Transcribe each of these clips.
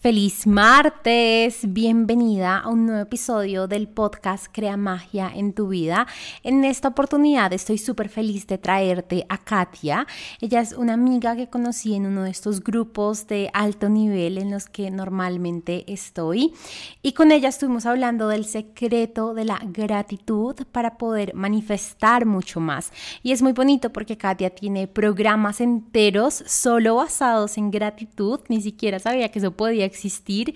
Feliz martes, bienvenida a un nuevo episodio del podcast Crea Magia en tu vida. En esta oportunidad estoy súper feliz de traerte a Katia. Ella es una amiga que conocí en uno de estos grupos de alto nivel en los que normalmente estoy y con ella estuvimos hablando del secreto de la gratitud para poder manifestar mucho más. Y es muy bonito porque Katia tiene programas enteros solo basados en gratitud, ni siquiera sabía que eso podía existir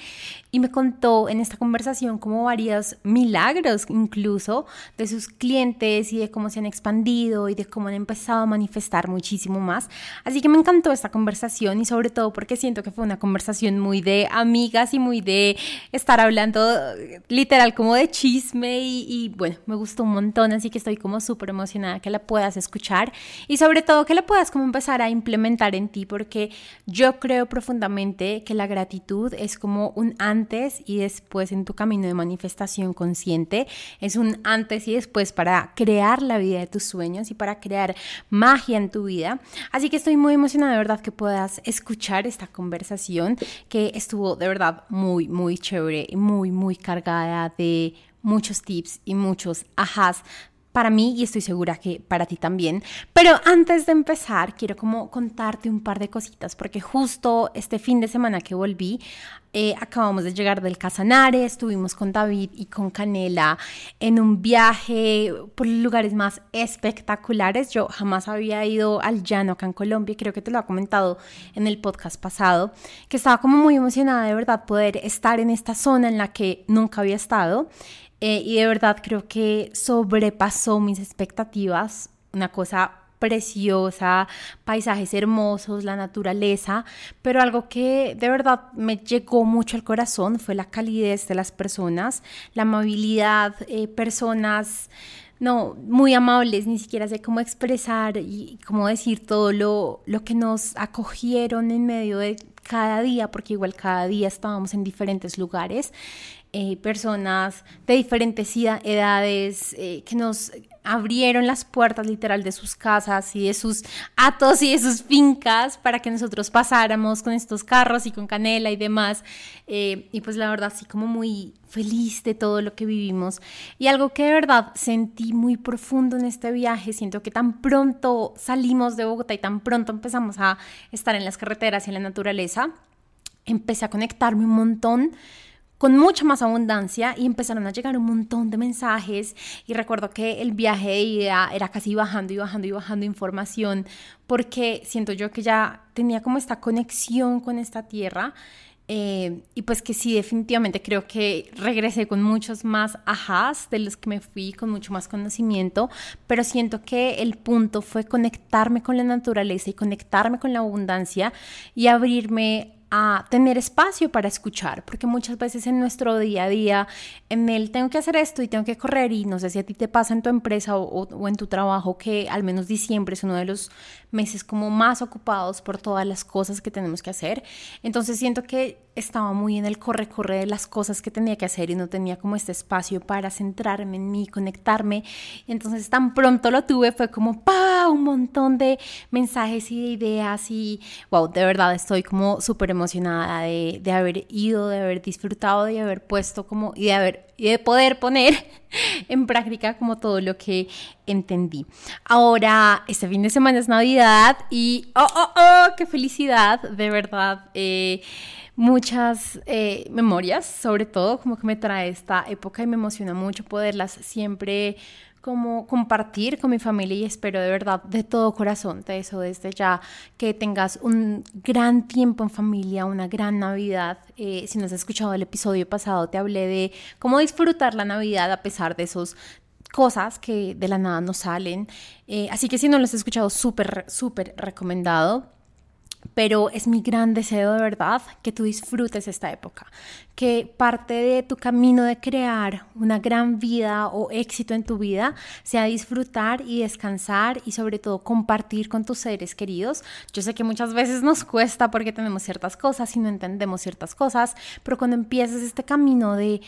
y me contó en esta conversación como varios milagros incluso de sus clientes y de cómo se han expandido y de cómo han empezado a manifestar muchísimo más. Así que me encantó esta conversación y sobre todo porque siento que fue una conversación muy de amigas y muy de estar hablando literal como de chisme y, y bueno, me gustó un montón, así que estoy como súper emocionada que la puedas escuchar y sobre todo que la puedas como empezar a implementar en ti porque yo creo profundamente que la gratitud es como un antes y después en tu camino de manifestación consciente. Es un antes y después para crear la vida de tus sueños y para crear magia en tu vida. Así que estoy muy emocionada de verdad que puedas escuchar esta conversación que estuvo de verdad muy, muy chévere y muy, muy cargada de muchos tips y muchos ajás para mí y estoy segura que para ti también. Pero antes de empezar, quiero como contarte un par de cositas, porque justo este fin de semana que volví, eh, acabamos de llegar del Casanare, estuvimos con David y con Canela en un viaje por lugares más espectaculares. Yo jamás había ido al llano acá en Colombia, creo que te lo ha comentado en el podcast pasado, que estaba como muy emocionada de verdad poder estar en esta zona en la que nunca había estado. Eh, y de verdad creo que sobrepasó mis expectativas, una cosa preciosa, paisajes hermosos, la naturaleza, pero algo que de verdad me llegó mucho al corazón fue la calidez de las personas, la amabilidad, eh, personas no, muy amables, ni siquiera sé cómo expresar y cómo decir todo lo, lo que nos acogieron en medio de cada día, porque igual cada día estábamos en diferentes lugares. Eh, personas de diferentes edades eh, que nos abrieron las puertas literal de sus casas y de sus atos y de sus fincas para que nosotros pasáramos con estos carros y con canela y demás. Eh, y pues la verdad, así como muy feliz de todo lo que vivimos. Y algo que de verdad sentí muy profundo en este viaje, siento que tan pronto salimos de Bogotá y tan pronto empezamos a estar en las carreteras y en la naturaleza, empecé a conectarme un montón con mucha más abundancia y empezaron a llegar un montón de mensajes. Y recuerdo que el viaje de ida era casi bajando y bajando y bajando información porque siento yo que ya tenía como esta conexión con esta tierra eh, y pues que sí, definitivamente creo que regresé con muchos más ajás de los que me fui, con mucho más conocimiento, pero siento que el punto fue conectarme con la naturaleza y conectarme con la abundancia y abrirme a tener espacio para escuchar, porque muchas veces en nuestro día a día, en el tengo que hacer esto y tengo que correr, y no sé si a ti te pasa en tu empresa o, o, en tu trabajo, que al menos diciembre es uno de los meses como más ocupados por todas las cosas que tenemos que hacer. Entonces siento que estaba muy en el corre-corre de las cosas que tenía que hacer y no tenía como este espacio para centrarme en mí, conectarme. Entonces tan pronto lo tuve, fue como ¡pa! un montón de mensajes y de ideas y wow, de verdad estoy como súper emocionada de, de, haber ido, de haber disfrutado, de haber puesto como y de haber y de poder poner en práctica como todo lo que entendí. Ahora, este fin de semana es Navidad y ¡oh, oh, oh! ¡Qué felicidad! De verdad. Eh, muchas eh, memorias, sobre todo como que me trae esta época y me emociona mucho poderlas siempre como compartir con mi familia y espero de verdad de todo corazón, de eso desde ya, que tengas un gran tiempo en familia, una gran Navidad. Eh, si no has escuchado el episodio pasado, te hablé de cómo disfrutar la Navidad a pesar de esos cosas que de la nada nos salen. Eh, así que si no lo has escuchado, súper, súper recomendado pero es mi gran deseo de verdad que tú disfrutes esta época, que parte de tu camino de crear una gran vida o éxito en tu vida sea disfrutar y descansar y sobre todo compartir con tus seres queridos. Yo sé que muchas veces nos cuesta porque tenemos ciertas cosas y no entendemos ciertas cosas, pero cuando empiezas este camino de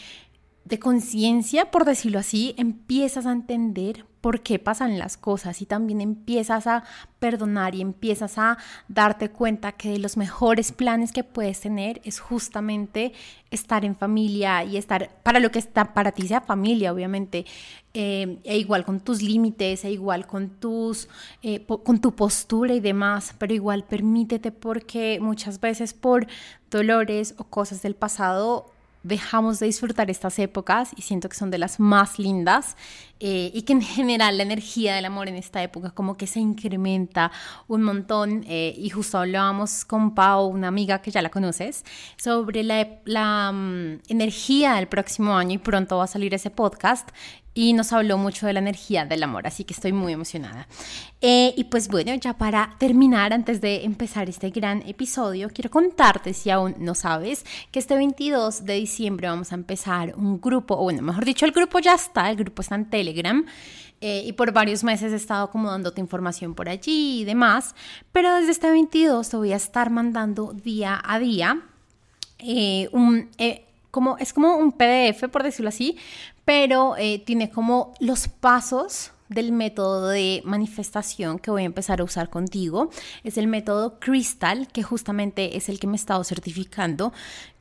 de conciencia, por decirlo así, empiezas a entender por qué pasan las cosas y también empiezas a perdonar y empiezas a darte cuenta que de los mejores planes que puedes tener es justamente estar en familia y estar para lo que está para ti sea familia, obviamente, eh, e igual con tus límites, e igual con tus, eh, con tu postura y demás, pero igual permítete porque muchas veces por dolores o cosas del pasado dejamos de disfrutar estas épocas y siento que son de las más lindas eh, y que en general la energía del amor en esta época como que se incrementa un montón eh, y justo hablábamos con Pau, una amiga que ya la conoces, sobre la, la mm, energía del próximo año y pronto va a salir ese podcast y nos habló mucho de la energía del amor, así que estoy muy emocionada. Eh, y pues bueno, ya para terminar, antes de empezar este gran episodio, quiero contarte, si aún no sabes, que este 22 de diciembre vamos a empezar un grupo, o bueno, mejor dicho, el grupo ya está, el grupo está en Telegram. Eh, y por varios meses he estado como dándote información por allí y demás, pero desde este 22 te voy a estar mandando día a día eh, un, como, es como un PDF, por decirlo así, pero eh, tiene como los pasos del método de manifestación que voy a empezar a usar contigo. Es el método Crystal, que justamente es el que me he estado certificando.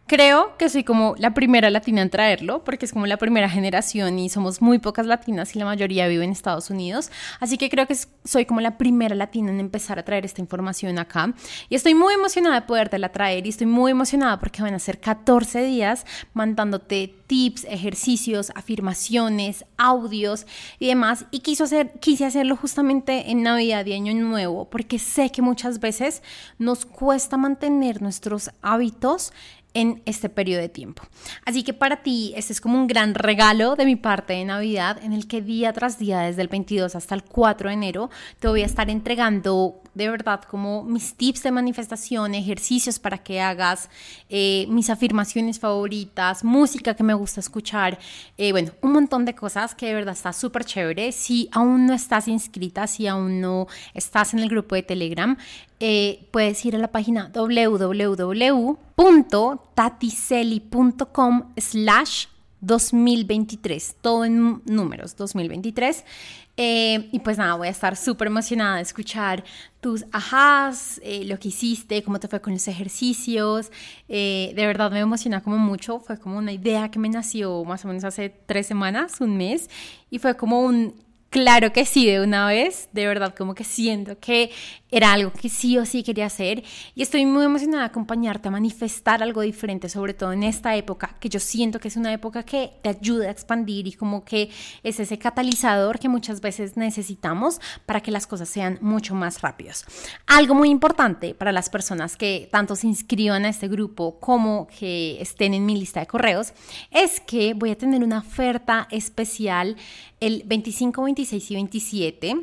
Creo que soy como la primera latina en traerlo, porque es como la primera generación y somos muy pocas latinas y la mayoría vive en Estados Unidos. Así que creo que soy como la primera latina en empezar a traer esta información acá. Y estoy muy emocionada de podértela traer y estoy muy emocionada porque van a ser 14 días mandándote tips, ejercicios, afirmaciones, audios y demás. Y quiso hacer, quise hacerlo justamente en Navidad y Año Nuevo, porque sé que muchas veces nos cuesta mantener nuestros hábitos en este periodo de tiempo. Así que para ti este es como un gran regalo de mi parte de Navidad en el que día tras día, desde el 22 hasta el 4 de enero, te voy a estar entregando de verdad como mis tips de manifestación, ejercicios para que hagas, eh, mis afirmaciones favoritas, música que me gusta escuchar, eh, bueno, un montón de cosas que de verdad está súper chévere. Si aún no estás inscrita, si aún no estás en el grupo de Telegram, eh, puedes ir a la página www.taticeli.com slash 2023, todo en números, 2023. Eh, y pues nada, voy a estar súper emocionada de escuchar tus ajás, eh, lo que hiciste, cómo te fue con los ejercicios. De verdad me emociona como mucho. Fue como una idea que me nació más o menos hace tres semanas, un mes. Y fue como un claro que sí de una vez. De verdad, como que siento que era algo que sí o sí quería hacer y estoy muy emocionada de acompañarte a manifestar algo diferente, sobre todo en esta época, que yo siento que es una época que te ayuda a expandir y como que es ese catalizador que muchas veces necesitamos para que las cosas sean mucho más rápidos. Algo muy importante para las personas que tanto se inscriban a este grupo como que estén en mi lista de correos es que voy a tener una oferta especial el 25, 26 y 27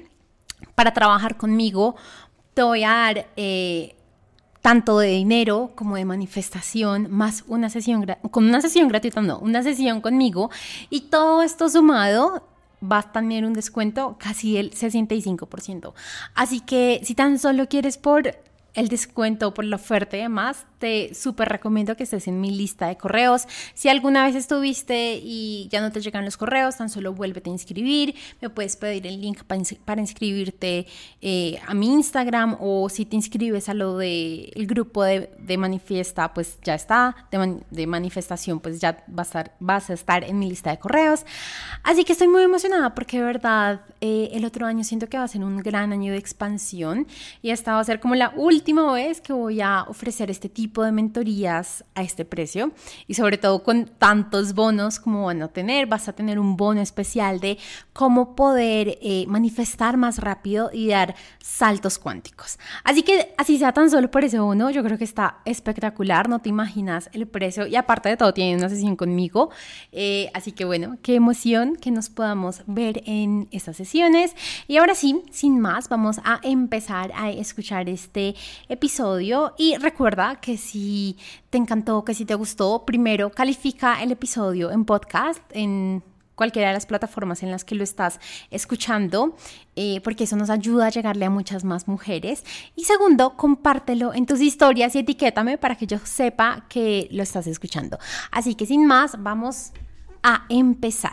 para trabajar conmigo te voy a dar eh, tanto de dinero como de manifestación, más una sesión, con una sesión gratuita, no, una sesión conmigo. Y todo esto sumado va a tener un descuento casi del 65%. Así que si tan solo quieres por el descuento por la oferta y demás, te súper recomiendo que estés en mi lista de correos. Si alguna vez estuviste y ya no te llegan los correos, tan solo vuélvete a inscribir. Me puedes pedir el link para, inscribirte eh, a mi Instagram o si te inscribes a lo del el grupo de, manifiesta, pues ya está. De, manifestación, pues ya vas a, estar, vas a estar en mi lista de correos. Así que estoy muy emocionada porque de verdad eh, el otro año siento que va a ser un gran año de expansión y esta va a ser como la última última vez que voy a ofrecer este tipo de mentorías a este precio y sobre todo con tantos bonos como van a tener. Vas a tener un bono especial de cómo poder eh, manifestar más rápido y dar saltos cuánticos. Así que así sea tan solo por ese bono, yo creo que está espectacular, no te imaginas el precio y aparte de todo tiene una sesión conmigo. Eh, así que bueno, qué emoción que nos podamos ver en estas sesiones. Y ahora sí, sin más, vamos a empezar a escuchar este episodio y recuerda que si te encantó, que si te gustó, primero califica el episodio en podcast, en cualquiera de las plataformas en las que lo estás escuchando, eh, porque eso nos ayuda a llegarle a muchas más mujeres. Y segundo, compártelo en tus historias y etiquétame para que yo sepa que lo estás escuchando. Así que sin más, vamos a empezar.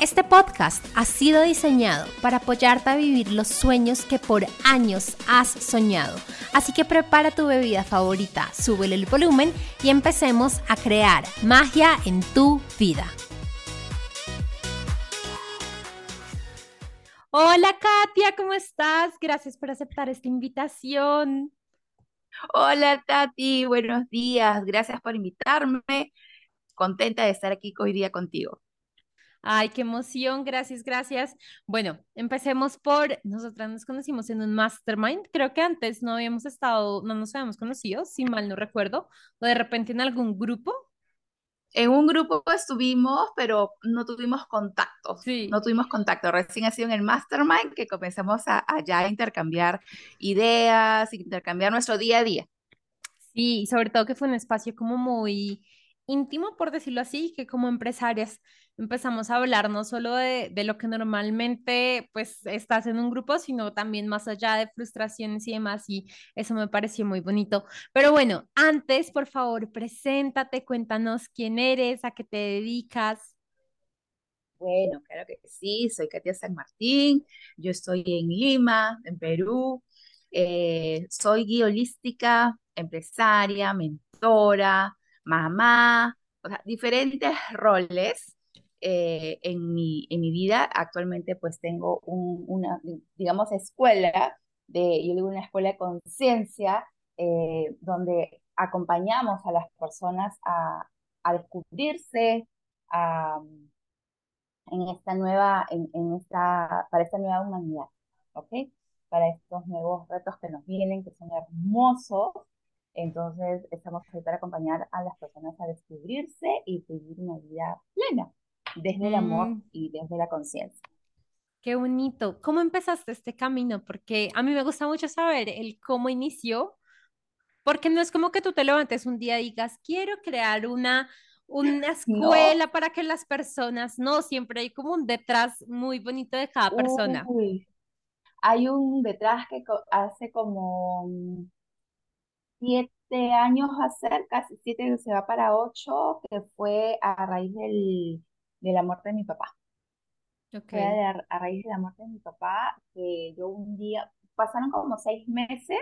Este podcast ha sido diseñado para apoyarte a vivir los sueños que por años has soñado. Así que prepara tu bebida favorita, súbele el volumen y empecemos a crear magia en tu vida. Hola Katia, ¿cómo estás? Gracias por aceptar esta invitación. Hola Tati, buenos días. Gracias por invitarme. Contenta de estar aquí hoy día contigo. Ay, qué emoción, gracias, gracias. Bueno, empecemos por, nosotras nos conocimos en un mastermind, creo que antes no habíamos estado, no nos habíamos conocido, si mal no recuerdo, o de repente en algún grupo. En un grupo estuvimos, pero no tuvimos contacto. Sí. No tuvimos contacto. Recién ha sido en el mastermind que comenzamos a, a ya intercambiar ideas, intercambiar nuestro día a día. Sí, sobre todo que fue un espacio como muy íntimo, por decirlo así, que como empresarias empezamos a hablar no solo de, de, lo que normalmente pues estás en un grupo, sino también más allá de frustraciones y demás, y eso me pareció muy bonito. Pero bueno, antes, por favor, preséntate, cuéntanos quién eres, a qué te dedicas. Bueno, claro que sí, soy Katia San Martín, yo estoy en Lima, en Perú, eh, soy guía holística, empresaria, mentora, mamá, o sea, diferentes roles eh, en, mi, en mi vida. Actualmente pues tengo una, digamos, escuela, de, yo digo una escuela de conciencia, eh, donde acompañamos a las personas a, a descubrirse a, en esta nueva, en, en, esta, para esta nueva humanidad, ¿ok? Para estos nuevos retos que nos vienen, que son hermosos, entonces, estamos aquí para acompañar a las personas a descubrirse y vivir una vida plena, desde el amor mm. y desde la conciencia. Qué bonito. ¿Cómo empezaste este camino? Porque a mí me gusta mucho saber el cómo inició, porque no es como que tú te levantes un día y digas, quiero crear una, una escuela para que las personas, no, siempre hay como un detrás muy bonito de cada persona. Hay un detrás que hace como siete años hacer, casi siete, se va para ocho, que fue a raíz del, de la muerte de mi papá. Fue a, raíz de la muerte de mi papá, que yo un día, pasaron como seis meses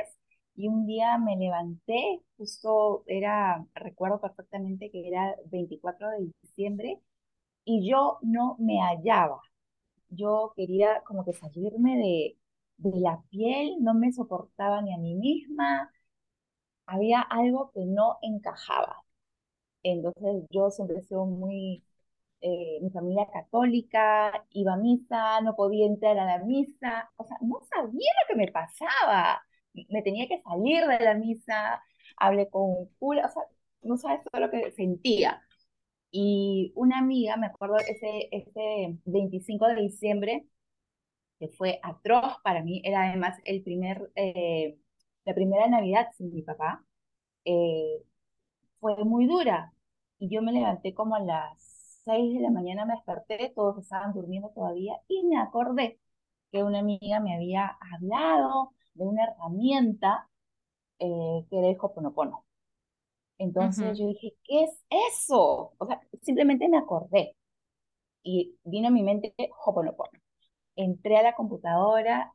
y un día me levanté, justo era, recuerdo perfectamente que era 24 de diciembre, y yo no me hallaba. Yo quería como que salirme de, de la piel, no me soportaba ni a mí misma, había algo que no encajaba. Entonces yo siempre he sido muy, eh, mi familia católica, iba a misa, no podía entrar a la misa, o sea, no sabía lo que me pasaba. Me tenía que salir de la misa, hablé con un cura, o sea, no sabes todo lo que sentía. Y una amiga, me acuerdo ese, ese 25 de diciembre, que fue atroz para mí, era además el primer, eh, la primera Navidad sin mi papá, eh, fue muy dura. Y yo me levanté como a las 6 de la mañana, me desperté, todos estaban durmiendo todavía y me acordé que una amiga me había hablado de una herramienta eh, que era el Hoponopono. Entonces yo dije, ¿qué es eso? O sea, simplemente me acordé y vino a mi mente Hoponopono. Entré a la computadora,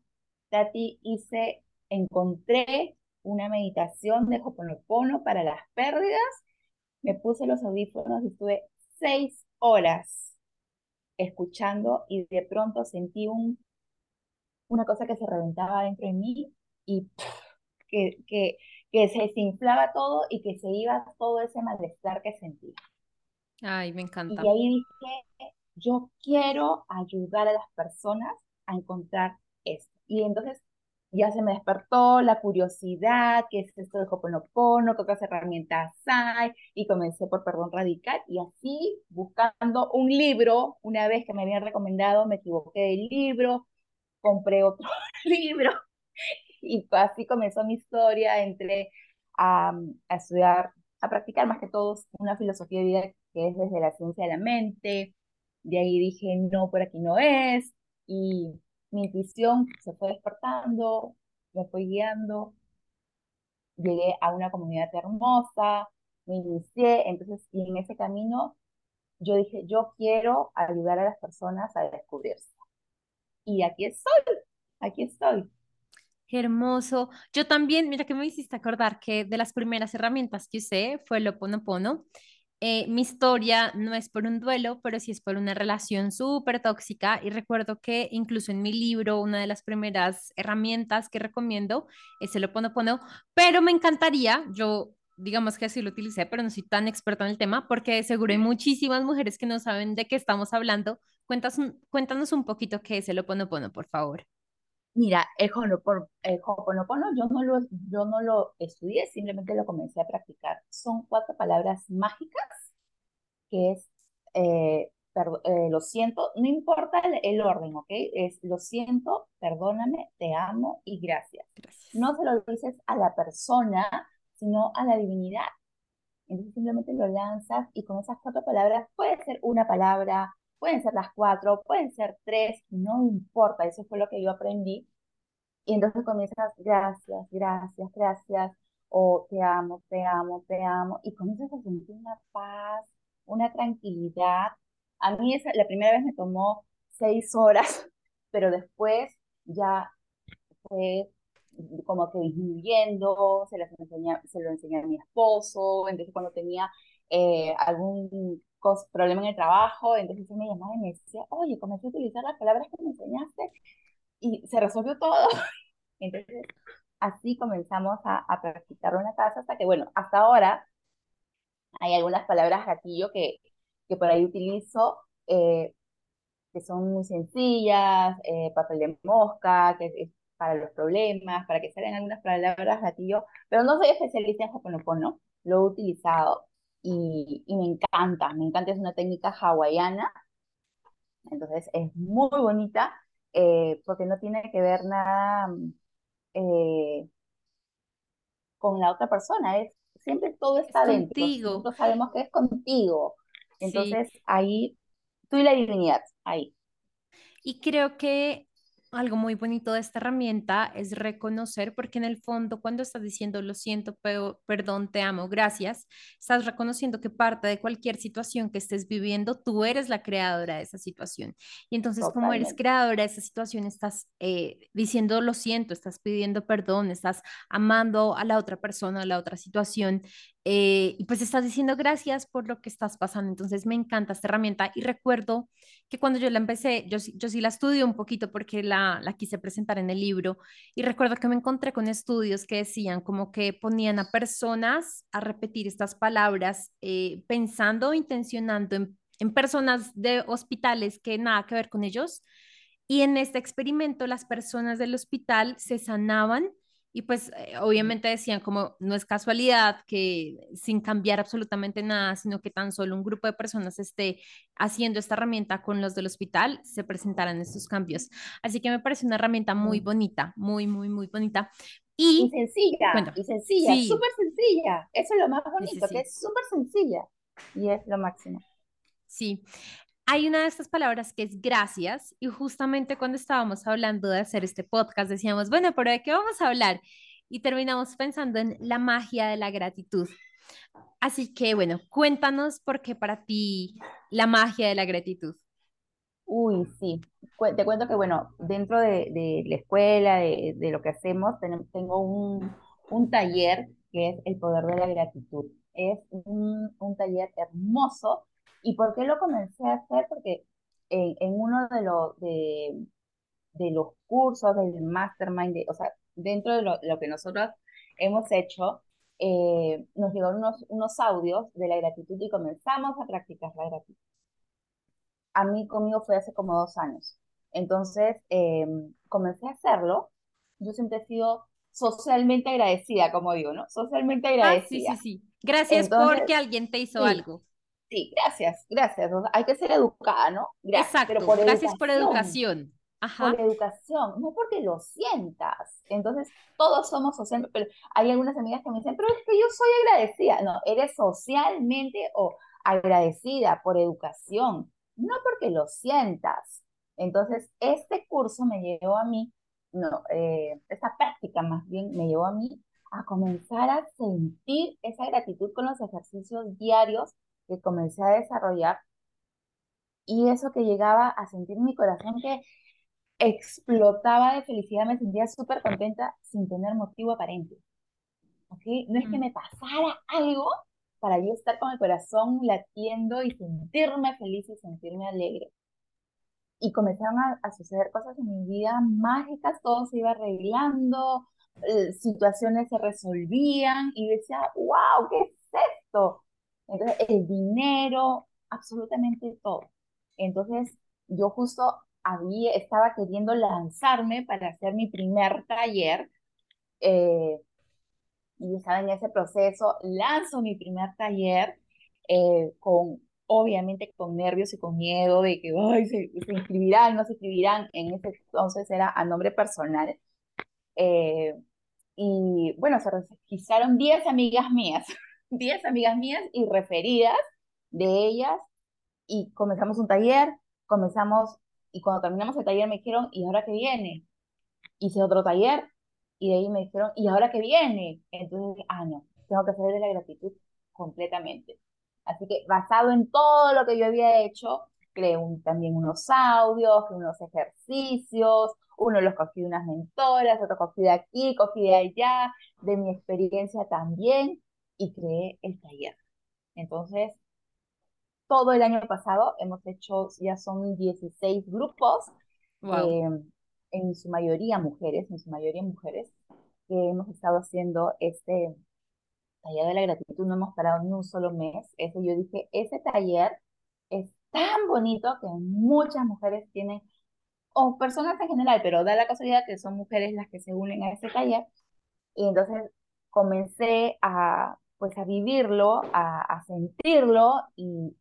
Tati, hice, encontré una meditación de Hoponopono para las pérdidas. Me puse los audífonos y estuve seis horas escuchando y de pronto sentí un, una cosa que se reventaba dentro de mí y que, que, que se desinflaba todo y que se iba todo ese malestar que sentía. Ay, me encanta. Y ahí dije, yo quiero ayudar a las personas a encontrar esto. Y entonces ya se me despertó la curiosidad, qué es esto de Hoponopono, qué otras herramientas hay, y comencé por perdón radical, y así, buscando un libro, una vez que me habían recomendado, me equivoqué del libro, compré otro libro, y así comenzó mi historia, entre a, a estudiar, a practicar más que todo una filosofía de vida que es desde la ciencia de la mente. De ahí dije, no, por aquí no es. Y mi intuición se fue despertando, me fue guiando. Llegué a una comunidad hermosa, me inicié, entonces, y en ese camino yo dije, yo quiero ayudar a las personas a descubrirse. Y aquí estoy, aquí estoy. Qué hermoso. Yo también, mira que me hiciste acordar que de las primeras herramientas que usé fue el Oponopono. Eh, mi historia no es por un duelo, pero sí es por una relación súper tóxica. Y recuerdo que incluso en mi libro, una de las primeras herramientas que recomiendo es el Oponopono. Pero me encantaría, yo digamos que así lo utilicé, pero no soy tan experta en el tema porque seguro hay muchísimas mujeres que no saben de qué estamos hablando. Cuéntanos, cuéntanos un poquito qué es el Oponopono, por favor. Mira, el Ho'oponopono yo no lo, yo no lo estudié, simplemente lo comencé a practicar. Son cuatro palabras mágicas, que es eh, eh, lo siento, no importa el, orden, ¿ok? Es lo siento, perdóname, te amo y gracias. gracias. No se lo dices a la persona, sino a la divinidad. Entonces simplemente lo lanzas y con esas cuatro palabras, puede ser una palabra, pueden ser las cuatro, pueden ser tres, no importa, eso fue lo que yo aprendí. Y entonces comienzas, gracias, gracias, gracias, o te amo, te amo, te amo, y comienzas a sentir una paz, una tranquilidad. A mí esa, la primera vez me tomó seis horas, pero después ya fue como que disminuyendo, se, las enseña, se lo enseñé a mi esposo, entonces cuando tenía eh, algún problema en el trabajo, entonces me llamaba y me decía, oye, comencé a utilizar las palabras que me enseñaste y se resolvió todo. Entonces, así comenzamos a, a practicarlo en la casa hasta que, bueno, hasta ahora hay algunas palabras gatillo que, que por ahí utilizo, eh, que son muy sencillas, eh, papel de mosca, que es para los problemas, para que salgan algunas palabras gatillo, pero no soy especialista en Hoponopono, lo he utilizado y, y me encanta, me encanta, es una técnica hawaiana, entonces es muy bonita eh, porque no tiene que ver nada eh, con la otra persona, es siempre todo está dentro. Contigo. Nosotros sabemos que es contigo. Entonces ahí, tú y la divinidad, ahí. Y creo que algo muy bonito de esta herramienta es reconocer, porque en el fondo cuando estás diciendo lo siento, pero, perdón, te amo, gracias, estás reconociendo que parte de cualquier situación que estés viviendo, tú eres la creadora de esa situación. Y entonces como eres creadora de esa situación, estás eh, diciendo lo siento, estás pidiendo perdón, estás amando a la otra persona, a la otra situación. Eh, y pues estás diciendo gracias por lo que estás pasando. Entonces me encanta esta herramienta y recuerdo que cuando yo la empecé, yo, yo sí la estudio un poquito porque la, la quise presentar en el libro y recuerdo que me encontré con estudios que decían como que ponían a personas a repetir estas palabras eh, pensando, intencionando en, en personas de hospitales que nada que ver con ellos. Y en este experimento las personas del hospital se sanaban y pues eh, obviamente decían como no es casualidad que sin cambiar absolutamente nada, sino que tan solo un grupo de personas esté haciendo esta herramienta con los del hospital, se presentaran estos cambios. Así que me parece una herramienta muy bonita, muy, muy, muy bonita. Y, sencilla, y sencilla, súper sencilla. Eso es lo más bonito, que es súper sencilla y es lo máximo. Sí, hay una de estas palabras que es gracias y justamente cuando estábamos hablando de hacer este podcast decíamos, bueno, pero ¿de qué vamos a hablar? Y terminamos pensando en la magia de la gratitud. Así que bueno, cuéntanos por qué para ti la magia de la gratitud. Uy, sí. Te cuento que, bueno, dentro de, la escuela, de, lo que hacemos, tengo un, un, taller que es el poder de la gratitud. Es un, un taller hermoso ¿Y por qué lo comencé a hacer? Porque en, uno de, los de, de, los cursos del mastermind, o sea, dentro de lo, que nosotros hemos hecho, eh, nos llegaron unos, unos audios de la gratitud y comenzamos a practicar la gratitud. A mí conmigo fue hace como dos años. Entonces, eh, comencé a hacerlo. Yo siempre he sido socialmente agradecida, como digo, ¿no? Socialmente agradecida. Ah, sí, sí, sí. Gracias porque alguien te hizo algo. Sí, gracias, gracias. hay que ser educada, ¿no? Gracias, Exacto, gracias por educación. por educación, no porque lo sientas. Entonces, todos somos socialmente, pero hay algunas amigas que me dicen, pero es que yo soy agradecida. No, eres socialmente o agradecida por educación, no porque lo sientas. Entonces, este curso me llevó a mí, no, eh, esta práctica más bien me llevó a mí a comenzar a sentir esa gratitud con los ejercicios diarios que comencé a desarrollar y eso que llegaba a sentir mi corazón que explotaba de felicidad, me sentía súper contenta sin tener motivo aparente. ¿Okay? No es que me pasara algo para yo estar con el corazón latiendo y sentirme feliz y sentirme alegre. Y comenzaron a, suceder cosas en mi vida mágicas, todo se iba arreglando, eh, situaciones se resolvían y decía, wow, ¿qué es esto? Entonces, el dinero, absolutamente todo. Entonces, yo justo había, estaba queriendo lanzarme para hacer mi primer taller eh, y estaba en ese proceso, lanzo mi primer taller eh, con, obviamente con nervios y con miedo de que Ay, se, inscribirán, no se inscribirán, en ese entonces era a nombre personal. Eh, y bueno, se registraron 10 amigas mías, 10 amigas mías y referidas de ellas y comenzamos un taller, comenzamos y cuando terminamos el taller me dijeron, ¿y ahora qué viene? Hice otro taller y de ahí me dijeron, ¿y ahora qué viene? Entonces, ah, no, tengo que salir de la gratitud completamente. Así que basado en todo lo que yo había hecho, creé también unos audios, unos ejercicios, uno los cogí de unas mentoras, otro cogí de aquí, cogí de allá, de mi experiencia también, y creé el taller. Entonces, todo el año pasado hemos hecho, ya son 16 grupos, eh, en su mayoría mujeres, en su mayoría mujeres, que hemos estado haciendo este taller de la gratitud, no hemos parado ni un solo mes. Eso yo dije, ese taller es tan bonito que muchas mujeres tienen, o personas en general, pero da la casualidad que son mujeres las que se unen a ese taller. Y entonces comencé a, pues a vivirlo, a, a sentirlo y,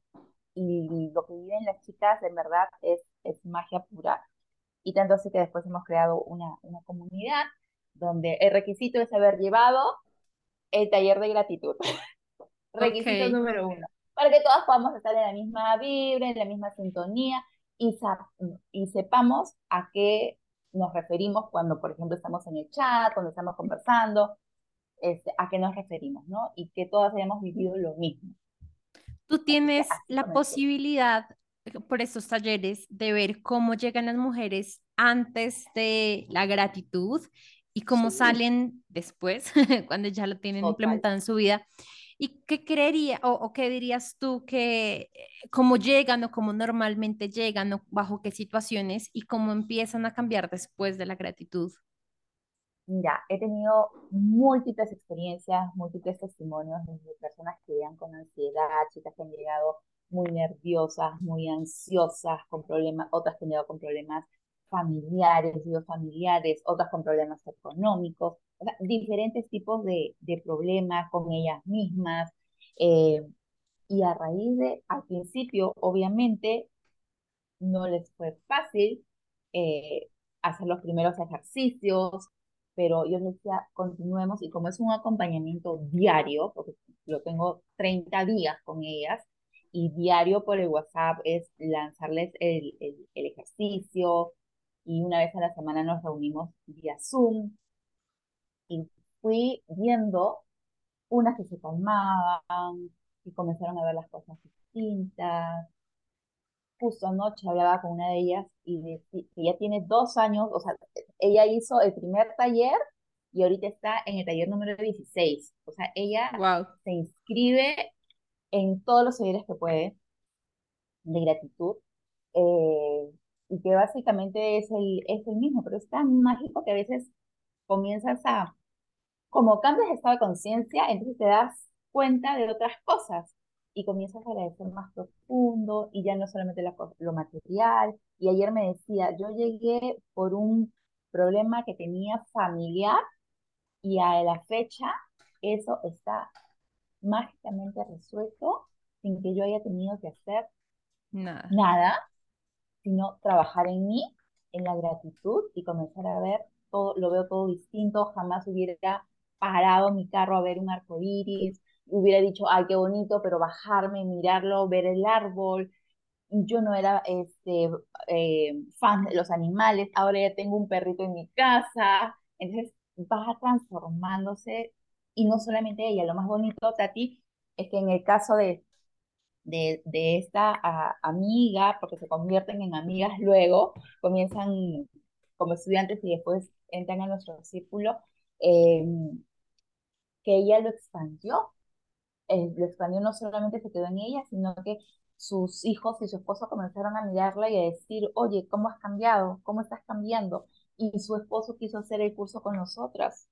y lo que viven las chicas en verdad es, es magia pura. Y tanto así que después hemos creado una, una comunidad donde el requisito es haber llevado el taller de gratitud. requisito número uno. Para que todas podamos estar en la misma vibra, en la misma sintonía y, y sepamos a qué nos referimos cuando, por ejemplo, estamos en el chat, cuando estamos conversando, este, a qué nos referimos, ¿no? Y que todas hayamos vivido lo mismo. Tú tienes la posibilidad eh, por estos talleres de ver cómo llegan las mujeres antes de la gratitud y cómo salen después, cuando ya lo tienen implementado en su vida. ¿Y qué creería o, qué dirías tú que eh, cómo llegan o cómo normalmente llegan o bajo qué situaciones y cómo empiezan a cambiar después de la gratitud? Mira, he tenido múltiples experiencias, múltiples testimonios de personas que llegan con ansiedad, chicas que han llegado muy nerviosas, muy ansiosas, con problemas, otras que han llegado con problemas familiares, familiares, otras con problemas económicos, diferentes tipos de, problemas con ellas mismas. Eh, y a raíz de, al principio, obviamente, no les fue fácil eh, hacer los primeros ejercicios, pero yo les decía, continuemos, y como es un acompañamiento diario, porque yo tengo 30 días con ellas, y diario por el WhatsApp es lanzarles el, el, ejercicio, y una vez a la semana nos reunimos vía Zoom, y fui viendo unas que se calmaban, y comenzaron a ver las cosas distintas, justo anoche hablaba con una de ellas y que ya tiene dos años, o sea, ella hizo el primer taller y ahorita está en el taller número 16. O sea, ella se inscribe en todos los talleres que puede de gratitud. Eh, y que básicamente es el, es el mismo, pero es tan mágico que a veces comienzas a, como cambias de estado de conciencia, entonces te das cuenta de otras cosas y comienzas a agradecer más profundo y ya no solamente lo material. Y ayer me decía, yo llegué por un problema que tenía familiar y a la fecha eso está mágicamente resuelto sin que yo haya tenido que hacer nada, nada sino trabajar en mí en la gratitud y comenzar a ver todo, lo veo todo distinto, jamás hubiera parado mi carro a ver un arco iris, hubiera dicho, ay, qué bonito, pero bajarme, mirarlo, ver el árbol. Yo no era este, eh, fan de los animales, ahora ya tengo un perrito en mi casa, entonces va transformándose y no solamente ella, lo más bonito, Tati, es que en el caso de, de, esta amiga, porque se convierten en amigas luego, comienzan como estudiantes y después entran a nuestro círculo, eh, que ella lo expandió. Eh, lo expandió no solamente se quedó en ella, sino que sus hijos y su esposo comenzaron a mirarla y a decir, oye, ¿cómo has cambiado? ¿Cómo estás cambiando? Y su esposo quiso hacer el curso con nosotras.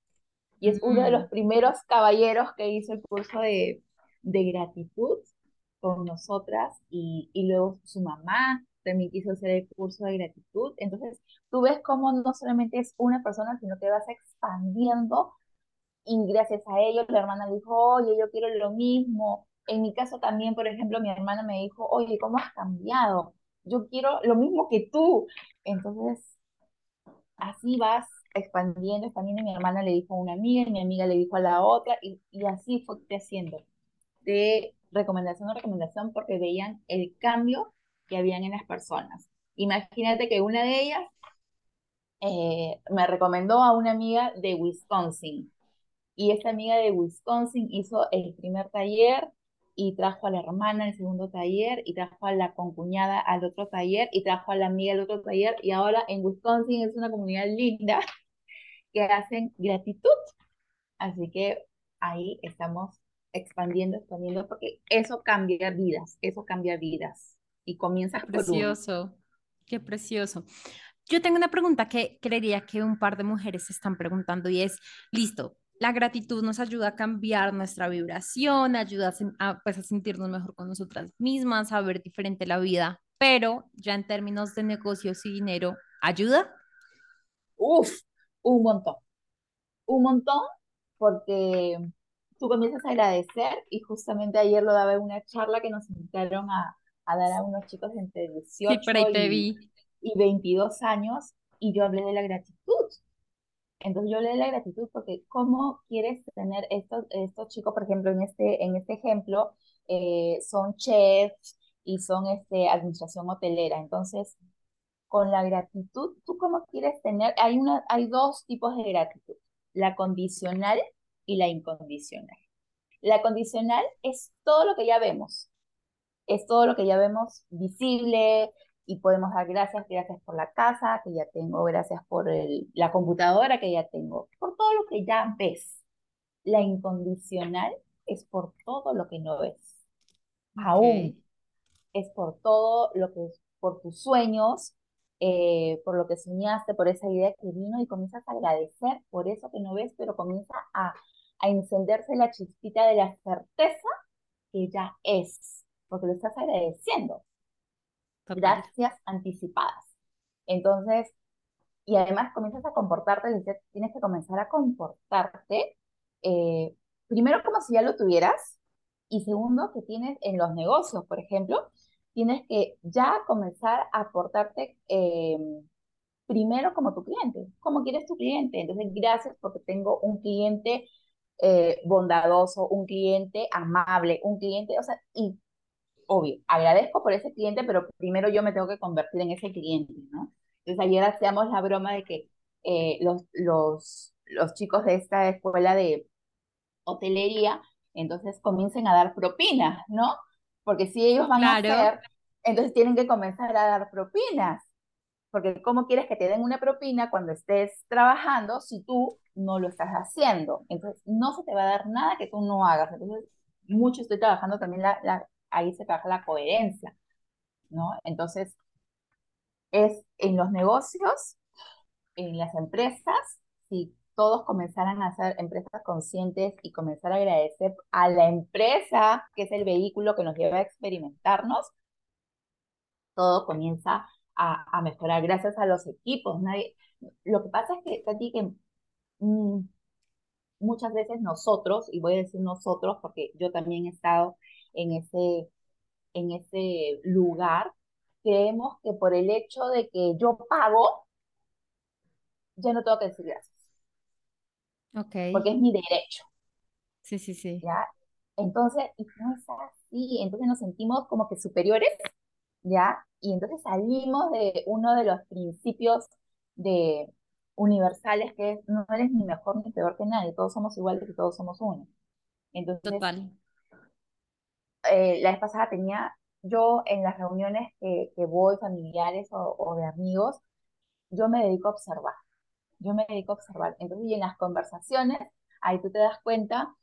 Y es uno de los mm. primeros caballeros que hizo el curso de, de gratitud con nosotras y, y luego su mamá también quiso hacer el curso de gratitud. Entonces, tú ves cómo no solamente es una persona, sino que vas expandiendo y gracias a ellos la hermana dijo, oye, yo quiero lo mismo. En mi caso también, por ejemplo, mi hermana me dijo, oye, ¿cómo has cambiado? Yo quiero lo mismo que tú. Entonces, así vas expandiendo, expandiendo. Mi hermana le dijo a una amiga, y mi amiga le dijo a la otra, y, y así fue creciendo. De recomendación a recomendación porque veían el cambio que habían en las personas. Imagínate que una de ellas eh, me recomendó a una amiga de Wisconsin y esta amiga de Wisconsin hizo el primer taller y trajo a la hermana al segundo taller y trajo a la concuñada al otro taller y trajo a la amiga al otro taller y ahora en Wisconsin es una comunidad linda que hacen gratitud. Así que ahí estamos expandiendo, expandiendo, porque eso cambia vidas, eso cambia vidas y comienza precioso, qué precioso. Yo tengo una pregunta que creería que un par de mujeres se están preguntando y es, listo, la gratitud nos ayuda a cambiar nuestra vibración, ayuda a, pues, a sentirnos mejor con nosotras mismas, a ver diferente la vida, pero ya en términos de negocios y dinero, ¿ayuda? Uf, un montón, un montón, porque tú comienzas a agradecer y justamente ayer lo daba en una charla que nos invitaron a, a dar a unos chicos entre 18 y, y 22 años y yo hablé de la gratitud. Entonces yo hablé de la gratitud porque cómo quieres tener estos, estos chicos, por ejemplo, en este, en este ejemplo, eh, son chefs y son este, administración hotelera. Entonces, con la gratitud, ¿tú cómo quieres tener? Hay, una, hay dos tipos de gratitud, la condicional y la incondicional. La condicional es todo lo que ya vemos, es todo lo que ya vemos visible y podemos dar gracias, gracias por la casa que ya tengo, gracias por la computadora que ya tengo, por todo lo que ya ves. La incondicional es por todo lo que no ves. Aún es por todo lo que es por tus sueños, eh, por lo que soñaste, por esa idea que vino y comienzas a agradecer por eso que no ves, pero comienza a a encenderse la chispita de la certeza que ya es, porque lo estás agradeciendo. Gracias anticipadas. Entonces, y además comienzas a comportarte, tienes que comenzar a comportarte, eh, primero como si ya lo tuvieras, y segundo, que tienes en los negocios, por ejemplo, tienes que ya comenzar a portarte eh, primero como tu cliente, como quieres tu cliente. Entonces, gracias porque tengo un cliente eh, bondadoso, un cliente amable, un cliente, o sea, y obvio, agradezco por ese cliente, pero primero yo me tengo que convertir en ese cliente, ¿no? Entonces ayer hacíamos la broma de que eh, los, los, los chicos de esta escuela de hotelería, entonces comiencen a dar propinas, ¿no? Porque si ellos van a hacer, entonces tienen que comenzar a dar propinas. Porque ¿cómo quieres que te den una propina cuando estés trabajando si tú no lo estás haciendo? Entonces, no se te va a dar nada que tú no hagas. Entonces, mucho estoy trabajando también, la, la, ahí se trabaja la coherencia, ¿no? Entonces, es en los negocios, en las empresas, si todos comenzaran a ser empresas conscientes y comenzar a agradecer a la empresa, que es el vehículo que nos lleva a experimentarnos, todo comienza a, mejorar gracias a los equipos. Nadie, lo que pasa es que, Tati, que mm, muchas veces nosotros, y voy a decir nosotros porque yo también he estado en ese, en ese lugar, creemos que por el hecho de que yo pago, ya no tengo que decir gracias. Ok. Porque es mi derecho. Sí, sí, sí. ¿Ya? Entonces, y no es así, entonces nos sentimos como que superiores, ¿ya? Y entonces salimos de uno de los principios de universales que es no eres ni mejor ni peor que nadie, todos somos iguales y todos somos uno. Entonces, Total. Eh, la vez pasada tenía, yo en las reuniones que, que voy, familiares o, o, de amigos, yo me dedico a observar, yo me dedico a observar. Entonces, y en las conversaciones, ahí tú te das cuenta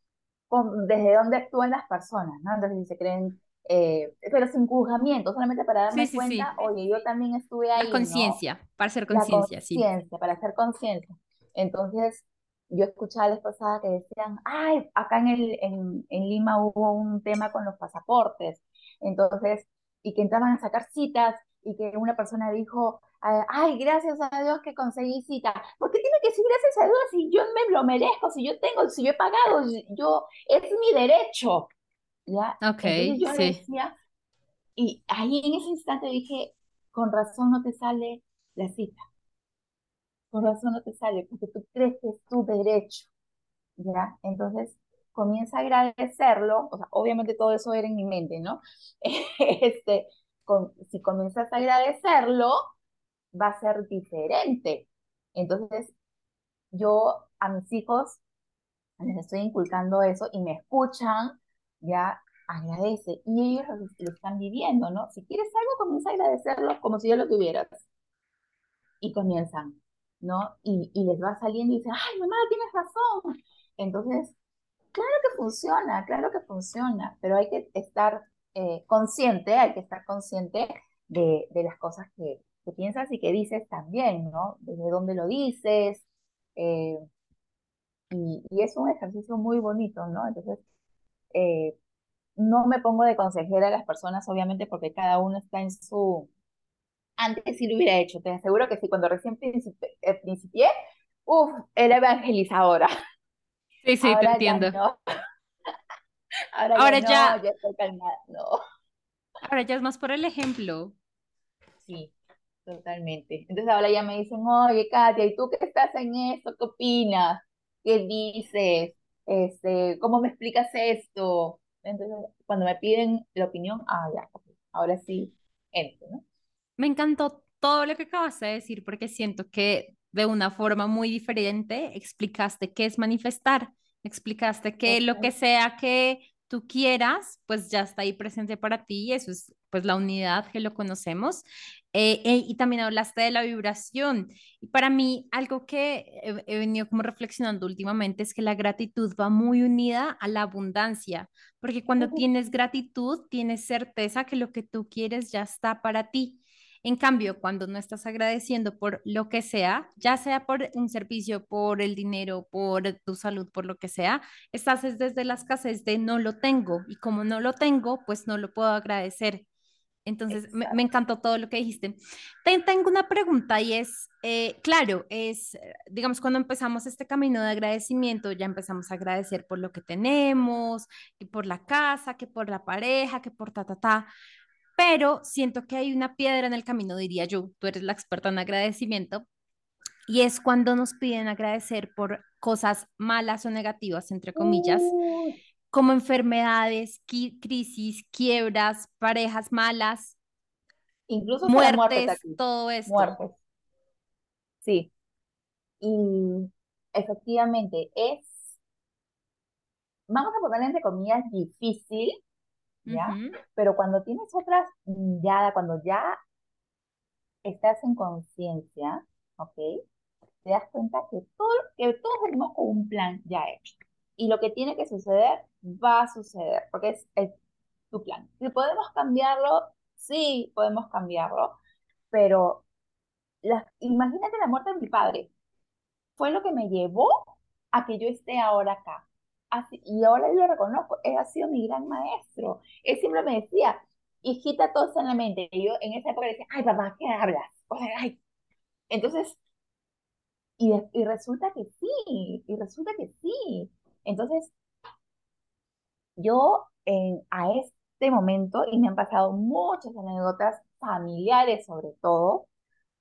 desde dónde actúan las personas, ¿no? Entonces, si se creen, eh, pero sin juzgamiento, solamente para darme cuenta, oye, yo también estuve ahí. La conciencia, para hacer conciencia, sí. para hacer conciencia. Entonces, yo escuchaba la vez pasada que decían, ay, acá en, el, en, en, Lima hubo un tema con los pasaportes, entonces, y que entraban a sacar citas y que una persona dijo, ay, gracias a Dios que conseguí cita. ¿Por qué tiene que decir gracias a Dios si yo me lo merezco, si yo tengo, si yo he pagado, yo, es mi derecho? ¿Ya? Ok, yo sí. decía, y ahí en ese instante dije, con razón no te sale la cita por razón no te sale, porque tú crees que es tu derecho, ¿ya? Entonces, comienza a agradecerlo, o sea, obviamente todo eso era en mi mente, ¿no? este, si comienzas a agradecerlo, va a ser diferente. Entonces, yo a mis hijos les estoy inculcando eso y me escuchan, ya agradece, y ellos lo, están viviendo, ¿no? Si quieres algo, comienza a agradecerlo como si yo lo tuvieras. Y comienzan, ¿no? Y, les va saliendo y dicen, ay, mamá, tienes razón. Entonces, claro que funciona, claro que funciona, pero hay que estar eh, consciente, hay que estar consciente de, las cosas que, piensas y que dices también, ¿no? Desde dónde lo dices. Eh, y, es un ejercicio muy bonito, ¿no? Entonces, eh, no me pongo de consejera a las personas, obviamente, porque cada uno está en su, antes sí lo hubiera hecho, te aseguro que sí, cuando recién uff, era evangelizadora. Sí, sí, te entiendo. Ahora, Ahora, ya, ya, estoy calmada, no. Ahora ya es más por el ejemplo. Sí, totalmente. Entonces ahora ya me dicen, oye, Katia, ¿y tú qué estás en esto? ¿Qué opinas? ¿Qué dices? Este, ¿Cómo me explicas esto? Entonces, cuando me piden la opinión, ah, ya, ahora sí, entro, ¿no? Me encantó todo lo que acabas de decir porque siento que de una forma muy diferente explicaste qué es manifestar, explicaste que lo que sea que tú quieras, pues ya está ahí presente para ti y eso es pues la unidad que lo conocemos. Eh, eh, y también hablaste de la vibración. Y para mí, algo que he, he, venido como reflexionando últimamente es que la gratitud va muy unida a la abundancia, porque cuando tienes gratitud, tienes certeza que lo que tú quieres ya está para ti. En cambio, cuando no estás agradeciendo por lo que sea, ya sea por un servicio, por el dinero, por tu salud, por lo que sea, estás desde la escasez de no lo tengo y como no lo tengo, pues no lo puedo agradecer. Entonces, me, encantó todo lo que dijiste. tengo una pregunta y es, eh, claro, es, digamos, cuando empezamos este camino de agradecimiento, ya empezamos a agradecer por lo que tenemos, y por la casa, que por la pareja, que por ta, ta, ta pero siento que hay una piedra en el camino, diría yo, tú eres la experta en agradecimiento, y es cuando nos piden agradecer por cosas malas o negativas, entre comillas, como enfermedades, crisis, quiebras, parejas malas, incluso muertes, todo esto. Muertes. Sí. Y efectivamente es, vamos a ponerle entre comillas, difícil pero cuando tienes otra mirada, cuando ya estás en conciencia, ¿ok? Te das cuenta que, todo, que todos venimos con un plan ya hecho. Y lo que tiene que suceder, va a suceder, porque es, tu plan. Si podemos cambiarlo, sí, podemos cambiarlo, pero imagínate la muerte de mi padre. Fue lo que me llevó a que yo esté ahora acá y ahora yo lo reconozco, él ha sido mi gran maestro. Él siempre me decía, hijita, todo está en la mente. Y yo en esa época decía, ay, papá, ¿qué hablas? ay. Entonces, y, y resulta que sí, y resulta que sí. Entonces, yo en, a este momento, y me han pasado muchas anécdotas familiares sobre todo,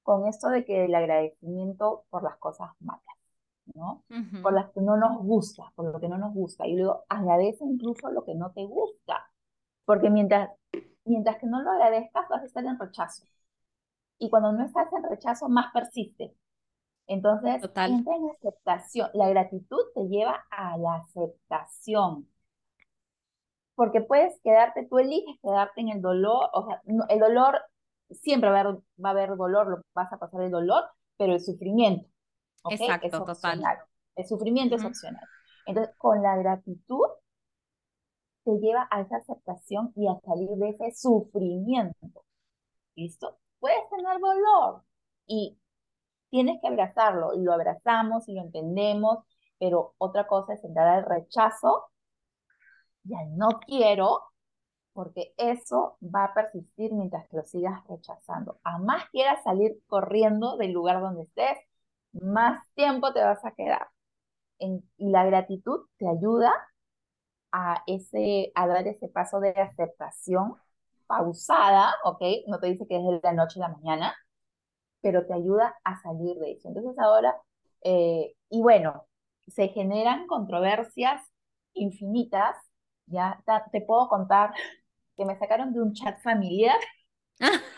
con esto de que el agradecimiento por las cosas malas, ¿no? Por las que no nos gusta, por lo que no nos gusta. Y luego agradece incluso lo que no te gusta. Porque mientras, mientras que no lo agradezcas, vas a estar en rechazo. Y cuando no estás en rechazo, más persiste. Entonces, Total. entra en aceptación. La gratitud te lleva a la aceptación. Porque puedes quedarte, tú eliges quedarte en el dolor, o sea, el dolor, siempre va a haber, va a haber dolor, lo vas a pasar el dolor, pero el sufrimiento. Exacto, es opcional. El sufrimiento es opcional. Entonces, con la gratitud te lleva a esa aceptación y a salir de ese sufrimiento. ¿Listo? Puedes tener dolor y tienes que abrazarlo lo abrazamos y lo entendemos, pero otra cosa es entrar al rechazo y al no quiero, porque eso va a persistir mientras que lo sigas rechazando. A más quieras salir corriendo del lugar donde estés, más tiempo te vas a quedar. y la gratitud te ayuda a, ese, a dar ese paso de aceptación pausada, ¿ok? No te dice que es de la noche a la mañana, pero te ayuda a salir de eso. Entonces ahora, eh, y bueno, se generan controversias infinitas, ya te puedo contar que me sacaron de un chat familiar.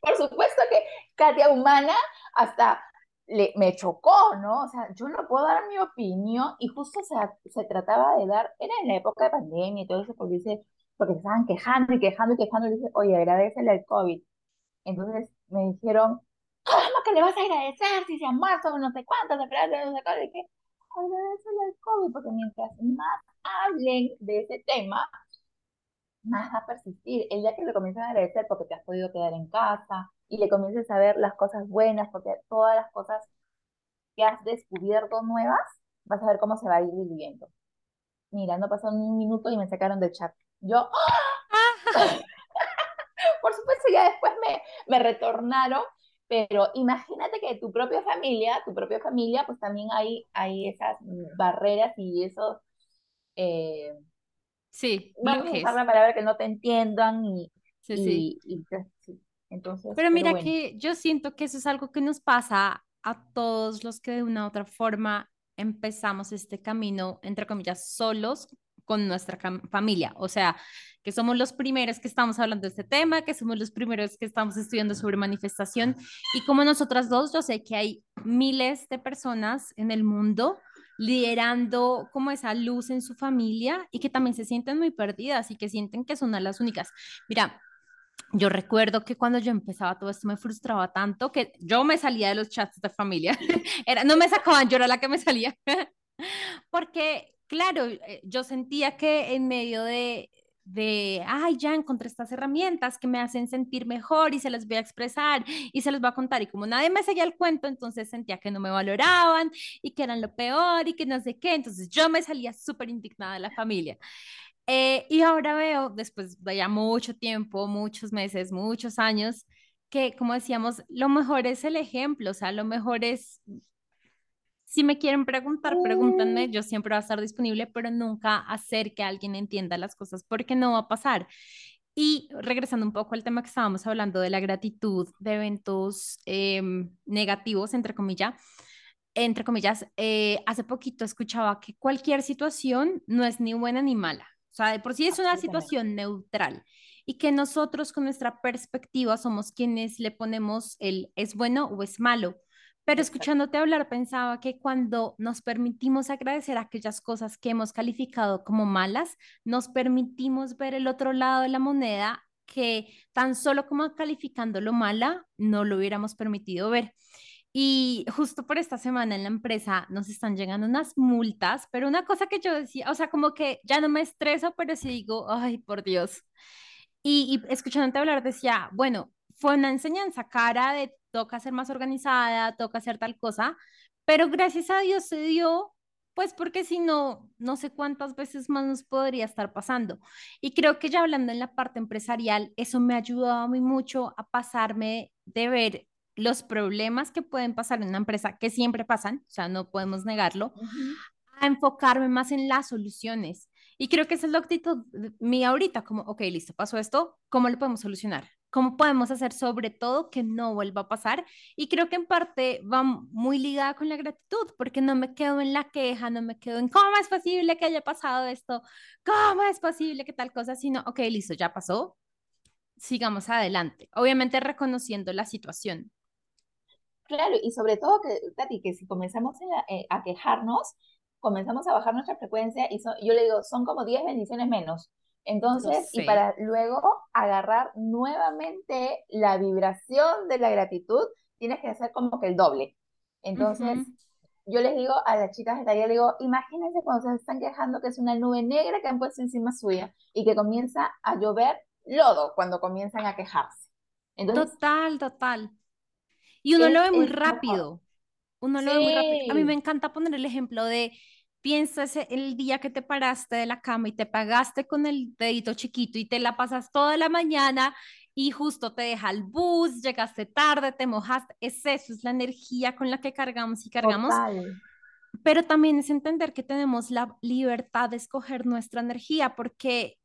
Por supuesto que Katia Humana hasta le, me chocó, ¿no? O sea, yo no puedo dar mi opinión y justo se, se trataba de dar, era en la época de pandemia y todo eso, porque, dice, porque estaban quejando y quejando y quejando y dice, oye, agradecele al COVID. Entonces me dijeron, ¿cómo que le vas a agradecer si se marzo no sé cuánto, de no sé cuánto? Y agradecele al COVID, porque mientras más hablen de ese tema, más va a persistir. El día que le comiences a agradecer porque te has podido quedar en casa y le comiences a ver las cosas buenas, porque todas las cosas que has descubierto nuevas, vas a ver cómo se va a ir viviendo. Mira, no pasó ni un minuto y me sacaron del chat. Yo, ¡ah! por supuesto, ya después me, me retornaron, pero imagínate que tu propia familia, tu propia familia, pues también hay, hay esas barreras y esos... Eh, sí, vamos a usar la palabra que no te entiendan y... Sí, sí. Entonces, pero mira que yo siento que eso es algo que nos pasa a todos los que de una u otra forma empezamos este camino, entre comillas, solos con nuestra familia. O sea, que somos los primeros que estamos hablando de este tema, que somos los primeros que estamos estudiando sobre manifestación. Y como nosotras dos, yo sé que hay miles de personas en el mundo liderando como esa luz en su familia y que también se sienten muy perdidas y que sienten que son las únicas. Mira, yo recuerdo que cuando yo empezaba todo esto me frustraba tanto que yo me salía de los chats de familia. Era, no me sacaban, yo era la que me salía. Porque, claro, eh, yo sentía que en medio de de, ay, ya encontré estas herramientas que me hacen sentir mejor y se las voy a expresar y se las voy a contar. Y como nadie me seguía el cuento, entonces sentía que no me valoraban y que eran lo peor y que no sé qué. Entonces yo me salía súper indignada de la familia. Eh, y ahora veo, después de ya mucho tiempo, muchos meses, muchos años, que como decíamos, lo mejor es el ejemplo, o sea, lo mejor es si me quieren preguntar, pregúntenme, mm. yo siempre voy a estar disponible, pero nunca hacer que alguien entienda las cosas porque no va a pasar. Y regresando un poco al tema que estábamos hablando de la gratitud de eventos em, negativos, entre comillas, entre comillas, eh, hace poquito escuchaba que cualquier situación no es ni buena ni mala. O sea, de por sí es una situación neutral y que nosotros con nuestra perspectiva somos quienes le ponemos el es bueno o es malo. Pero escuchándote hablar, pensaba que cuando nos permitimos agradecer aquellas cosas que hemos calificado como malas, nos permitimos ver el otro lado de la moneda que tan solo como calificando lo mala, no lo hubiéramos permitido ver. Y justo por esta semana en la empresa nos están llegando unas multas, pero una cosa que yo decía, o sea, como que ya no me estreso, pero sí digo, ay, por Dios. Y, y escuchándote hablar decía, bueno, fue una enseñanza cara de toca ser más organizada, toca hacer tal cosa, pero gracias a Dios se dio, pues porque si no, no sé cuántas veces más nos podría estar pasando. Y creo que ya hablando en la parte empresarial, eso me ha ayudado muy mucho a pasarme de ver los problemas que pueden pasar en una empresa, que siempre pasan, o sea, no podemos negarlo, a enfocarme más en las soluciones. Y creo que esa es la actitud mía ahorita, como, ok, listo, pasó esto, ¿cómo lo podemos solucionar? ¿Cómo podemos hacer sobre todo que no vuelva a pasar? Y creo que en parte va muy ligada con la gratitud, porque no me quedo en la queja, no me quedo en cómo es posible que haya pasado esto, cómo es posible que tal cosa, sino, ok, listo, ya pasó, sigamos adelante. Obviamente reconociendo la situación. Claro, y sobre todo que, Tati, que si comenzamos eh, a quejarnos, comenzamos a bajar nuestra frecuencia y yo le digo, son como 10 bendiciones menos. Entonces, y para luego agarrar nuevamente la vibración de la gratitud, tienes que hacer como que el doble. Entonces, yo les digo a las chicas de taller, digo, imagínense cuando se están quejando que es una nube negra que han puesto encima suya y que comienza a llover lodo cuando comienzan a quejarse. total, total. Y uno lo ve muy rápido. Uno lo ve muy rápido. A mí me encanta poner el ejemplo de Piensa el día que te paraste de la cama y te pagaste con el dedito chiquito y te la pasas toda la mañana y justo te deja el bus, llegaste tarde, te mojaste. Es eso, es la energía con la que cargamos y cargamos. Pero también es entender que tenemos la libertad de escoger nuestra energía porque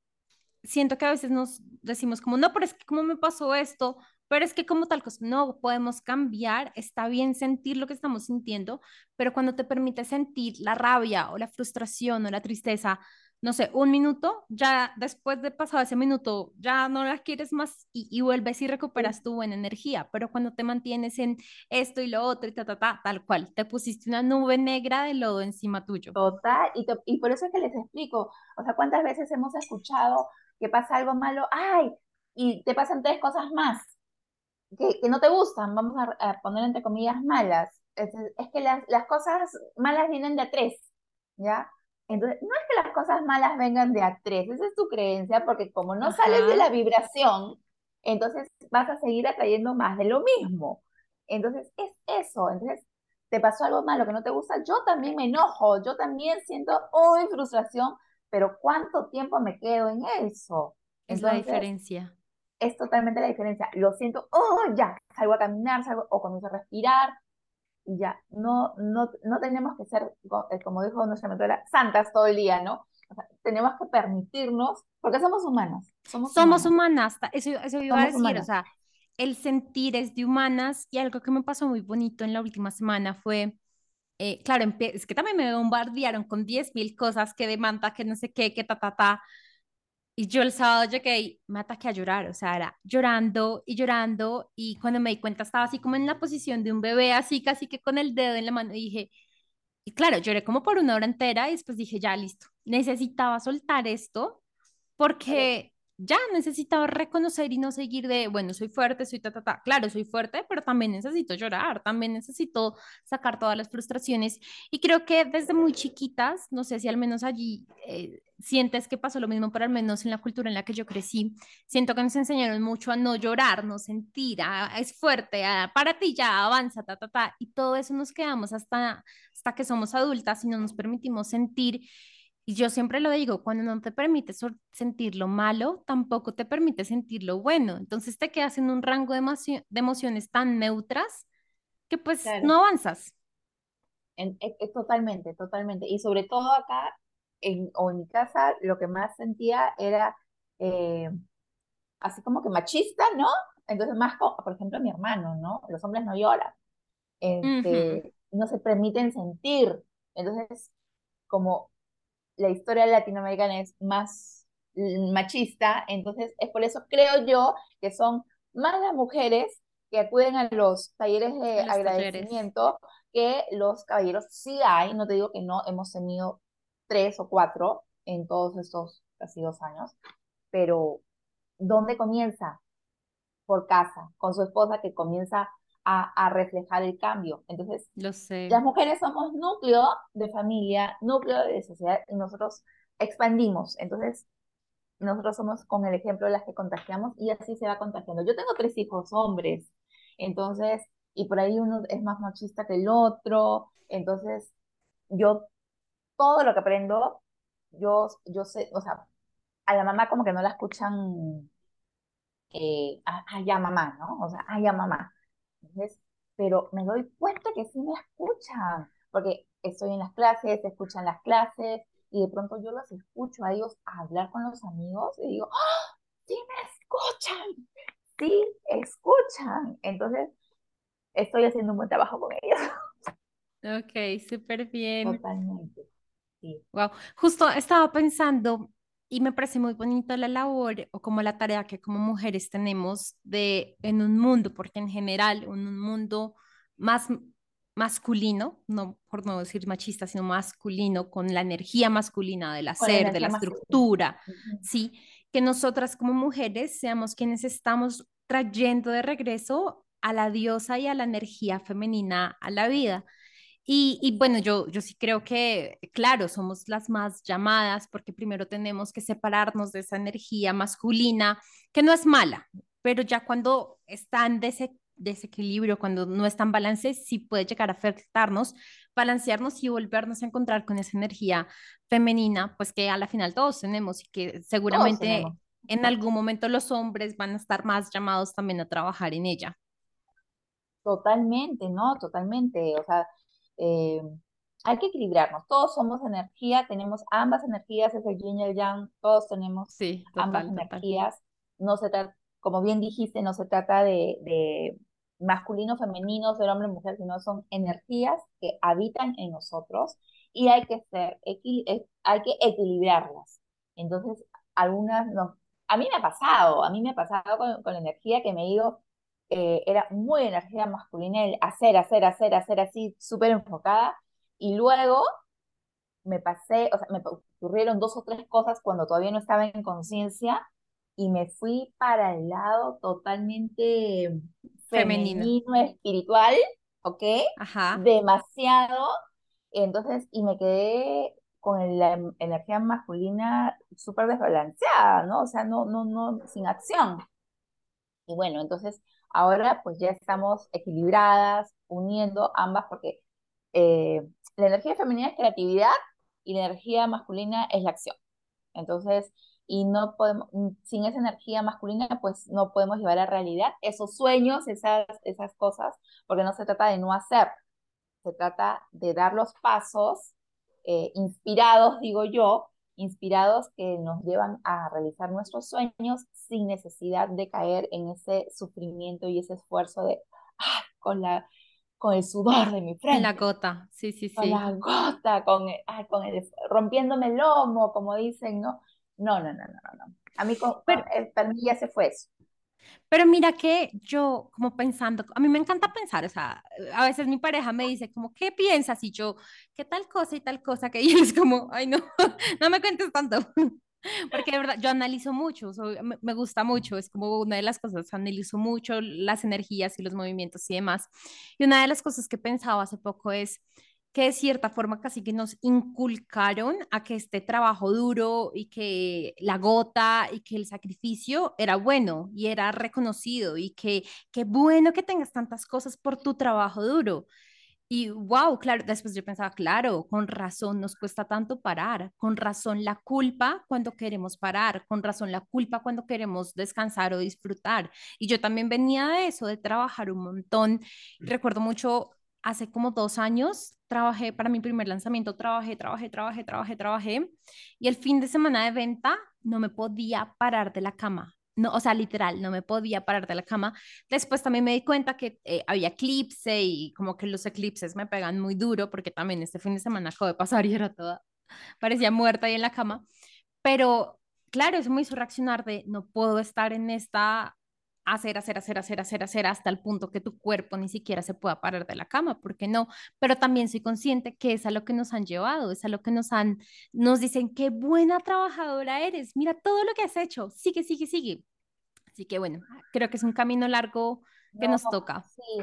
siento que a veces nos decimos como, no, pero es que como me pasó esto, pero es que como tal cosa, no podemos cambiar, está bien sentir lo que estamos sintiendo, pero cuando te permite sentir la rabia o la frustración o la tristeza, no sé, un minuto, ya después de pasado ese minuto, ya no la quieres más y, vuelves y recuperas tu buena energía, pero cuando te mantienes en esto y lo otro y ta, ta, ta, tal cual, te pusiste una nube negra de lodo encima tuyo. Total, y, y por eso es que les explico, o sea, ¿cuántas veces hemos escuchado que pasa algo malo? ¡Ay! Y te pasan tres cosas más que, no te gustan, vamos a, poner entre comillas malas. Es, que las, las, cosas malas vienen de a tres, ¿ya? Entonces, no es que las cosas malas vengan de a tres, esa es tu creencia, porque como no sales de la vibración, entonces vas a seguir atrayendo más de lo mismo. Entonces, es eso. Entonces, te pasó algo malo que no te gusta, yo también me enojo, yo también siento, uy, frustración, pero ¿cuánto tiempo me quedo en eso? Es la diferencia es totalmente la diferencia. Lo siento, oh, ya, salgo a caminar, salgo, o comienzo a respirar, y ya, no, no, no tenemos que ser, eh, como dijo nuestra mentora, santas todo el día, ¿no? tenemos que permitirnos, porque somos humanas. Somos, somos humanas. eso, eso iba a decir, o sea, el sentir es de humanas, y algo que me pasó muy bonito en la última semana fue, eh, claro, es que también me bombardearon con 10 mil cosas que demanda, que no sé qué, que ta, ta, ta, y yo el sábado llegué y me ataqué a llorar, o sea, era llorando y llorando y cuando me di cuenta estaba así como en la posición de un bebé, así casi que con el dedo en la mano y dije, y claro, lloré como por una hora entera y después dije, ya listo, necesitaba soltar esto porque ya necesitaba reconocer y no seguir de, bueno, soy fuerte, soy ta, ta, ta. Claro, soy fuerte, pero también necesito llorar, también necesito sacar todas las frustraciones. Y creo que desde muy chiquitas, no sé si al menos allí eh, sientes que pasó lo mismo, pero al menos en la cultura en la que yo crecí, siento que nos enseñaron mucho a no llorar, no sentir, es fuerte, para ti ya, avanza, ta, ta, ta. Y todo eso nos quedamos hasta, hasta que somos adultas y no nos permitimos sentir. Y yo siempre lo digo, cuando no te permites sentir lo malo, tampoco te permite sentir lo bueno. Entonces te quedas en un rango de, emociones tan neutras que pues no avanzas. En, e, e, totalmente, totalmente. Y sobre todo acá, en, o en mi casa, lo que más sentía era eh, así como que machista, ¿no? Entonces más, por ejemplo, mi hermano, ¿no? Los hombres no lloran. Este, No se permiten sentir. Entonces, como la historia latinoamericana es más machista, entonces es por eso creo yo que son más las mujeres que acuden a los talleres de agradecimiento que los caballeros. Sí hay, no te digo que no, hemos tenido tres o cuatro en todos estos casi dos años, pero ¿dónde comienza? Por casa, con su esposa que comienza a, reflejar el cambio. Entonces, Lo sé. las mujeres somos núcleo de familia, núcleo de sociedad y nosotros expandimos. Entonces, nosotros somos con el ejemplo de las que contagiamos y así se va contagiando. Yo tengo tres hijos hombres, entonces, y por ahí uno es más machista que el otro, entonces yo todo lo que aprendo, yo, yo sé, o sea, a la mamá como que no la escuchan, eh, ah, ah ya mamá, ¿no? O sea, ah, ya mamá pero me doy cuenta que sí me escuchan, porque estoy en las clases, escuchan las clases, y de pronto yo los escucho a ellos hablar con los amigos y digo, ¡Ah! ¡Sí me escuchan! sí escuchan. Entonces, estoy haciendo un buen trabajo con ellos. Ok, súper bien. Totalmente. Sí. Wow. Justo estaba pensando y me parece muy bonito la labor o como la tarea que como mujeres tenemos de en un mundo, porque en general en un mundo más masculino, no por no decir machista, sino masculino, con la energía masculina del hacer, de la estructura, ¿sí? Que nosotras como mujeres seamos quienes estamos trayendo de regreso a la diosa y a la energía femenina a la vida. Y, y, bueno, yo, yo sí creo que, claro, somos las más llamadas porque primero tenemos que separarnos de esa energía masculina, que no es mala, pero ya cuando están de ese desequilibrio, cuando no está en balance, sí puede llegar a afectarnos, balancearnos y volvernos a encontrar con esa energía femenina, pues que a la final todos tenemos y que seguramente en algún momento los hombres van a estar más llamados también a trabajar en ella. Totalmente, ¿no? Totalmente. O sea, eh, hay que equilibrarnos. Todos somos energía, tenemos ambas energías, es el yin y el yang, todos tenemos ambas energías. No se trata, como bien dijiste, no se trata de masculino, femenino, ser hombre, mujer, sino son energías que habitan en nosotros y hay que ser, eh, hay que equilibrarlas. Entonces, algunas no, a mí me ha pasado, a mí me ha pasado con, con la energía que me digo, eh, era muy energía masculina, el hacer, hacer, hacer, hacer así, súper enfocada, y luego me pasé, o sea, me ocurrieron dos o tres cosas cuando todavía no estaba en conciencia y me fui para el lado totalmente femenino, espiritual, ¿ok? Ajá. Demasiado. Entonces, y me quedé con la em, energía masculina súper desbalanceada, ¿no? O sea, no, no, no, sin acción. Y bueno, entonces ahora pues ya estamos equilibradas, uniendo ambas, porque eh, la energía femenina es creatividad y la energía masculina es la acción. Entonces, y no podemos, sin esa energía masculina, pues no podemos llevar a realidad esos sueños, esas, esas cosas, porque no se trata de no hacer, se trata de dar los pasos eh, inspirados, digo yo, inspirados que nos llevan a realizar nuestros sueños sin necesidad de caer en ese sufrimiento y ese esfuerzo de, ah, con la con el sudor de mi frente. Con la gota, sí, sí, sí. Con la gota, con, con el, rompiéndome el lomo, como dicen, ¿no? No, no, no, no, no. A mí, pero, eh, para mí ya se fue eso. Pero mira que yo, como pensando, a mí me encanta pensar, o sea, a veces mi pareja me dice como, ¿qué piensas? Y yo, ¿qué tal cosa y tal cosa? Que y es como, ay, no, no me cuentes tanto. Porque de verdad, yo analizo mucho, me, me, gusta mucho, es como una de las cosas, analizo mucho las energías y los movimientos y demás. Y una de las cosas que pensaba hace poco es, que de cierta forma casi que nos inculcaron a que este trabajo duro y que la gota y que el sacrificio era bueno y era reconocido y que qué bueno que tengas tantas cosas por tu trabajo duro. Y wow, claro, después yo pensaba, claro, con razón nos cuesta tanto parar, con razón la culpa cuando queremos parar, con razón la culpa cuando queremos descansar o disfrutar. Y yo también venía de eso, de trabajar un montón. Recuerdo mucho hace como dos años trabajé para mi primer lanzamiento, trabajé, trabajé, trabajé, trabajé, trabajé. Y el fin de semana de venta no me podía parar de la cama. No, o sea, literal, no me podía parar de la cama. Después también me di cuenta que eh, había eclipse y como que los eclipses me pegan muy duro porque también este fin de semana acabo de pasar y era toda, parecía muerta ahí en la cama. Pero claro, eso me hizo reaccionar de no puedo estar en esta hacer, hacer, hacer, hacer, hacer, hacer hasta el punto que tu cuerpo ni siquiera se pueda parar de la cama, ¿por qué no? Pero también soy consciente que es a lo que nos han llevado, es a lo que nos han, nos dicen, qué buena trabajadora eres, mira todo lo que has hecho, sigue, sigue, sigue. Así que bueno, creo que es un camino largo que nos toca. Sí,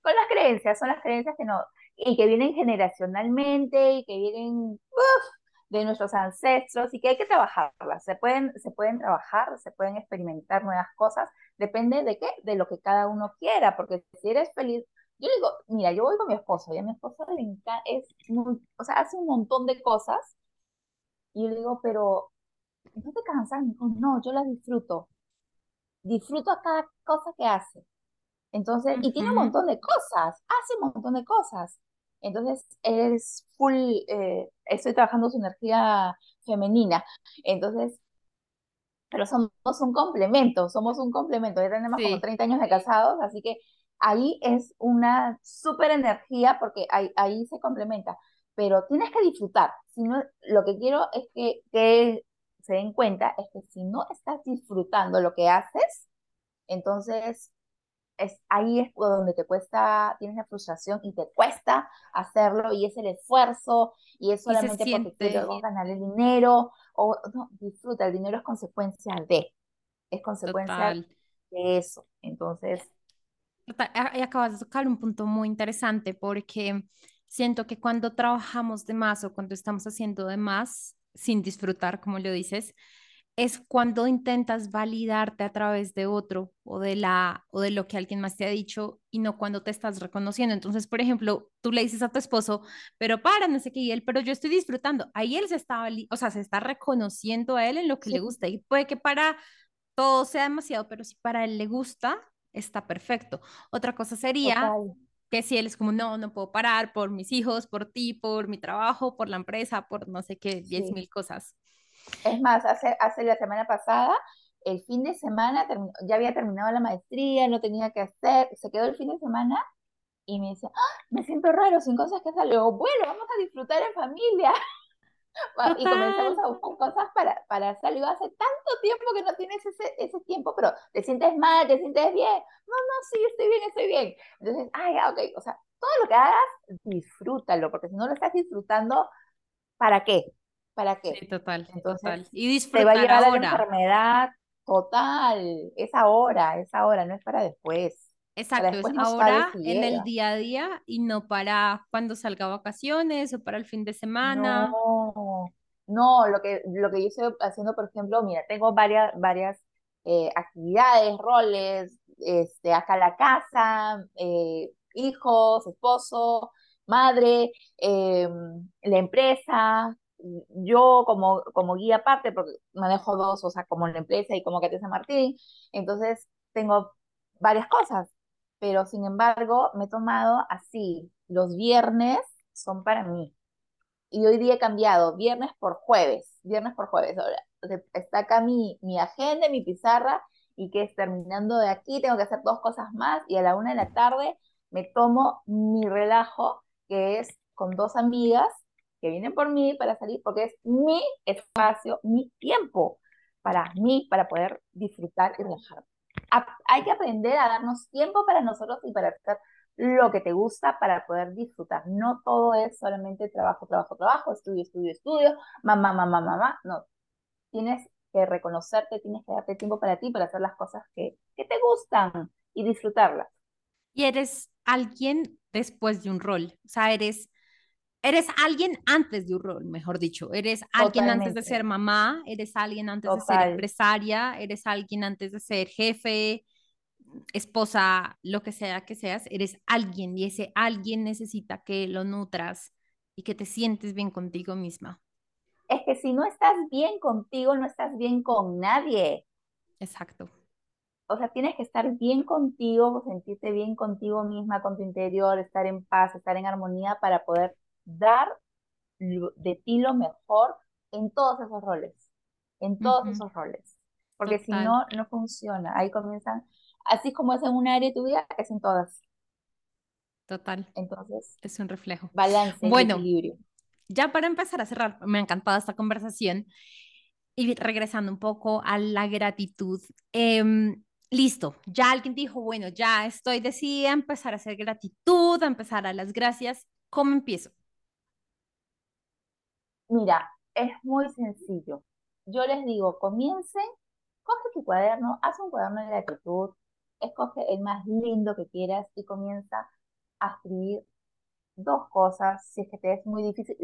con las creencias, son las creencias que no, y que vienen generacionalmente y que vienen, de nuestros ancestros y que hay que trabajarlas. Se pueden, se pueden trabajar, se pueden experimentar nuevas cosas, depende de qué, de lo que cada uno quiera, porque si eres feliz, yo digo, mira, yo voy con mi esposo y a mi esposo le encanta, es o sea, hace un montón de cosas y yo digo, pero ¿no te cansas? no, yo las disfruto. Disfruto a cada cosa que hace. Entonces, y tiene un montón de cosas, hace un montón de cosas. Entonces, es full, eh, estoy trabajando su energía femenina. Entonces, pero somos un complemento, somos un complemento. Ya tenemos como 30 años de casados, así que ahí es una súper energía porque ahí, ahí se complementa. Pero tienes que disfrutar. Si no, lo que quiero es que, que se den cuenta es que si no estás disfrutando lo que haces, entonces es, ahí es donde te cuesta, tienes la frustración y te cuesta hacerlo y es el esfuerzo y es solamente porque quiero ganar el dinero o no, disfruta, el dinero es consecuencia de, es consecuencia de eso. Entonces... Y acabas de tocar un punto muy interesante porque siento que cuando trabajamos de más o cuando estamos haciendo de más sin disfrutar, como lo dices, es cuando intentas validarte a través de otro o de la o de lo que alguien más te ha dicho y no cuando te estás reconociendo. Entonces, por ejemplo, tú le dices a tu esposo, pero para, no sé qué, y él, pero yo estoy disfrutando. Ahí él se está, o sea, se está reconociendo a él en lo que le gusta y puede que para todo sea demasiado, pero si para él le gusta, está perfecto. Otra cosa sería que si él es como, no, no puedo parar por mis hijos, por ti, por mi trabajo, por la empresa, por no sé qué, diez mil cosas. Es más, hace, hace la semana pasada, el fin de semana, ya había terminado la maestría, no tenía que hacer, se quedó el fin de semana y me decía, ¡Ah! me siento raro, sin cosas que hacer. bueno, vamos a disfrutar en familia. y comenzamos a buscar cosas para, para hacer. Digo, hace tanto tiempo que no tienes ese, ese tiempo, pero te sientes mal, te sientes bien. No, no, sí, estoy bien, estoy bien. Entonces, ay, ok, o sea, todo lo que hagas, disfrútalo, porque si no lo estás disfrutando, ¿para qué? ¿Para qué? Sí, total, Entonces, total. Y disfrutar te va a llevar a la enfermedad total, es ahora, es ahora, no es para después. Exacto, es ahora en el día a día y no para cuando salga a vacaciones o para el fin de semana. No, no, lo que, lo que yo estoy haciendo, por ejemplo, mira, tengo varias, varias eh, actividades, roles, este, acá la casa, eh, hijos, esposo, madre, em, la empresa, yo como, como guía aparte, porque manejo dos, o sea, como la empresa y como San Martín, entonces tengo varias cosas, pero sin embargo me he tomado así, los viernes son para mí. Y hoy día he cambiado, viernes por jueves, viernes por jueves. Ahora, está acá mi, mi agenda, mi pizarra, y que es terminando de aquí, tengo que hacer dos cosas más, y a la una de la tarde me tomo mi relajo, que es con dos amigas que vienen por mí para salir, porque es mi espacio, mi tiempo para mí, para poder disfrutar y relajarme. Hay que aprender a darnos tiempo para nosotros y para hacer lo que te gusta para poder disfrutar. No todo es solamente trabajo, trabajo, trabajo, estudio, estudio, estudio, mamá, mamá, mamá. No, tienes que reconocerte, tienes que darte tiempo para ti, para hacer las cosas que, que te gustan y disfrutarlas. Y eres alguien después de un rol, o sea, eres Eres alguien antes de un rol, mejor dicho. Eres alguien antes de ser mamá, eres alguien antes de ser empresaria, eres alguien antes de ser jefe, esposa, lo que sea que seas. Eres alguien y ese alguien necesita que lo nutras y que te sientes bien contigo misma. Es que si no estás bien contigo, no estás bien con nadie. Exacto. O sea, tienes que estar bien contigo, sentirte bien contigo misma, con tu interior, estar en paz, estar en armonía para poder dar de ti lo mejor en todos esos roles, en todos esos roles. Porque si no, no funciona. Ahí comienzan, así como es en un área de tu vida, es en todas. Total. Entonces, es un reflejo. Balance, bueno, equilibrio. Ya para empezar a cerrar, me ha encantado esta conversación y regresando un poco a la gratitud. Em, listo, ya alguien dijo, bueno, ya estoy decidida a empezar a hacer gratitud, a empezar a las gracias. ¿Cómo empiezo? Mira, es muy sencillo. Yo les digo, comiencen, coge tu cuaderno, haz un cuaderno de gratitud, escoge el más lindo que quieras y comienza a escribir dos cosas, si es que te es muy difícil.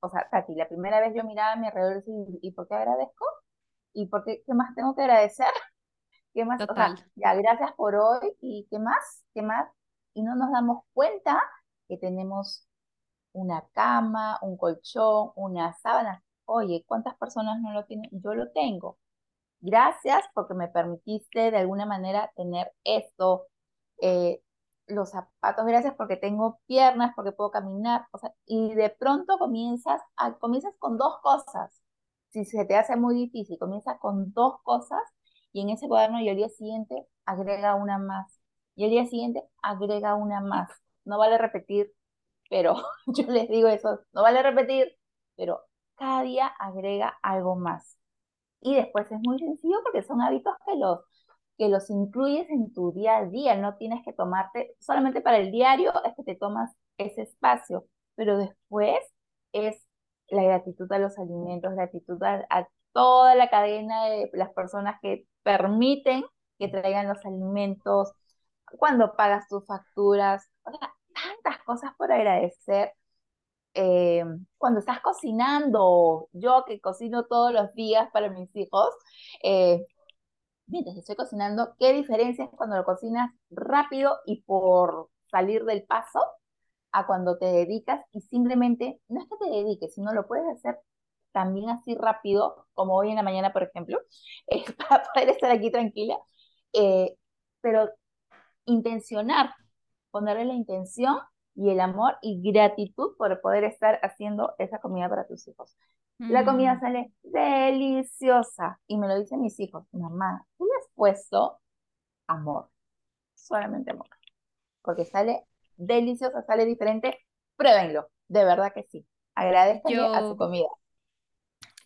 o sea, Tati, la primera vez yo miraba a mi alrededor y ¿y por qué agradezco? ¿Y por qué, qué más tengo que agradecer? ¿Qué más? O sea, ya, gracias por hoy y ¿qué más? ¿Qué más? Y no nos damos cuenta que tenemos una cama, un colchón, una sábana. Oye, ¿cuántas personas no lo tienen? Yo lo tengo. Gracias porque me permitiste de alguna manera tener esto. Eh, los zapatos, gracias porque tengo piernas, porque puedo caminar. O sea, y de pronto comienzas, a, comienzas con dos cosas. si se te hace muy difícil, comienza con dos cosas y en ese cuaderno y el día siguiente agrega una más. Y el día siguiente agrega una más. No vale repetir, pero yo les digo eso, no vale repetir, pero cada día agrega algo más. Y después es muy sencillo porque son hábitos que los, que los incluyes en tu día a día. No tienes que tomarte, solamente para el diario es que te tomas ese espacio, pero después es la gratitud a los alimentos, gratitud a, a toda la cadena de las personas que permiten que traigan los alimentos, cuando pagas tus facturas, o sea, tantas cosas por agradecer. Eh, cuando estás cocinando, yo que cocino todos los días para mis hijos, eh, mientras estoy cocinando, ¿qué diferencia es cuando lo cocinas rápido y por salir del paso a cuando te dedicas y simplemente, no es que te dediques, sino lo puedes hacer también así rápido, como hoy en la mañana, por ejemplo, eh, para poder estar aquí tranquila, pero intencionar, ponerle la intención y el amor y gratitud por poder estar haciendo esa comida para tus hijos. La comida mm. sale deliciosa y me lo dicen mis hijos, mamá, tú le has puesto amor, solamente amor, porque sale deliciosa, sale diferente, pruébenlo, de verdad que sí. Agradezcanle a su comida.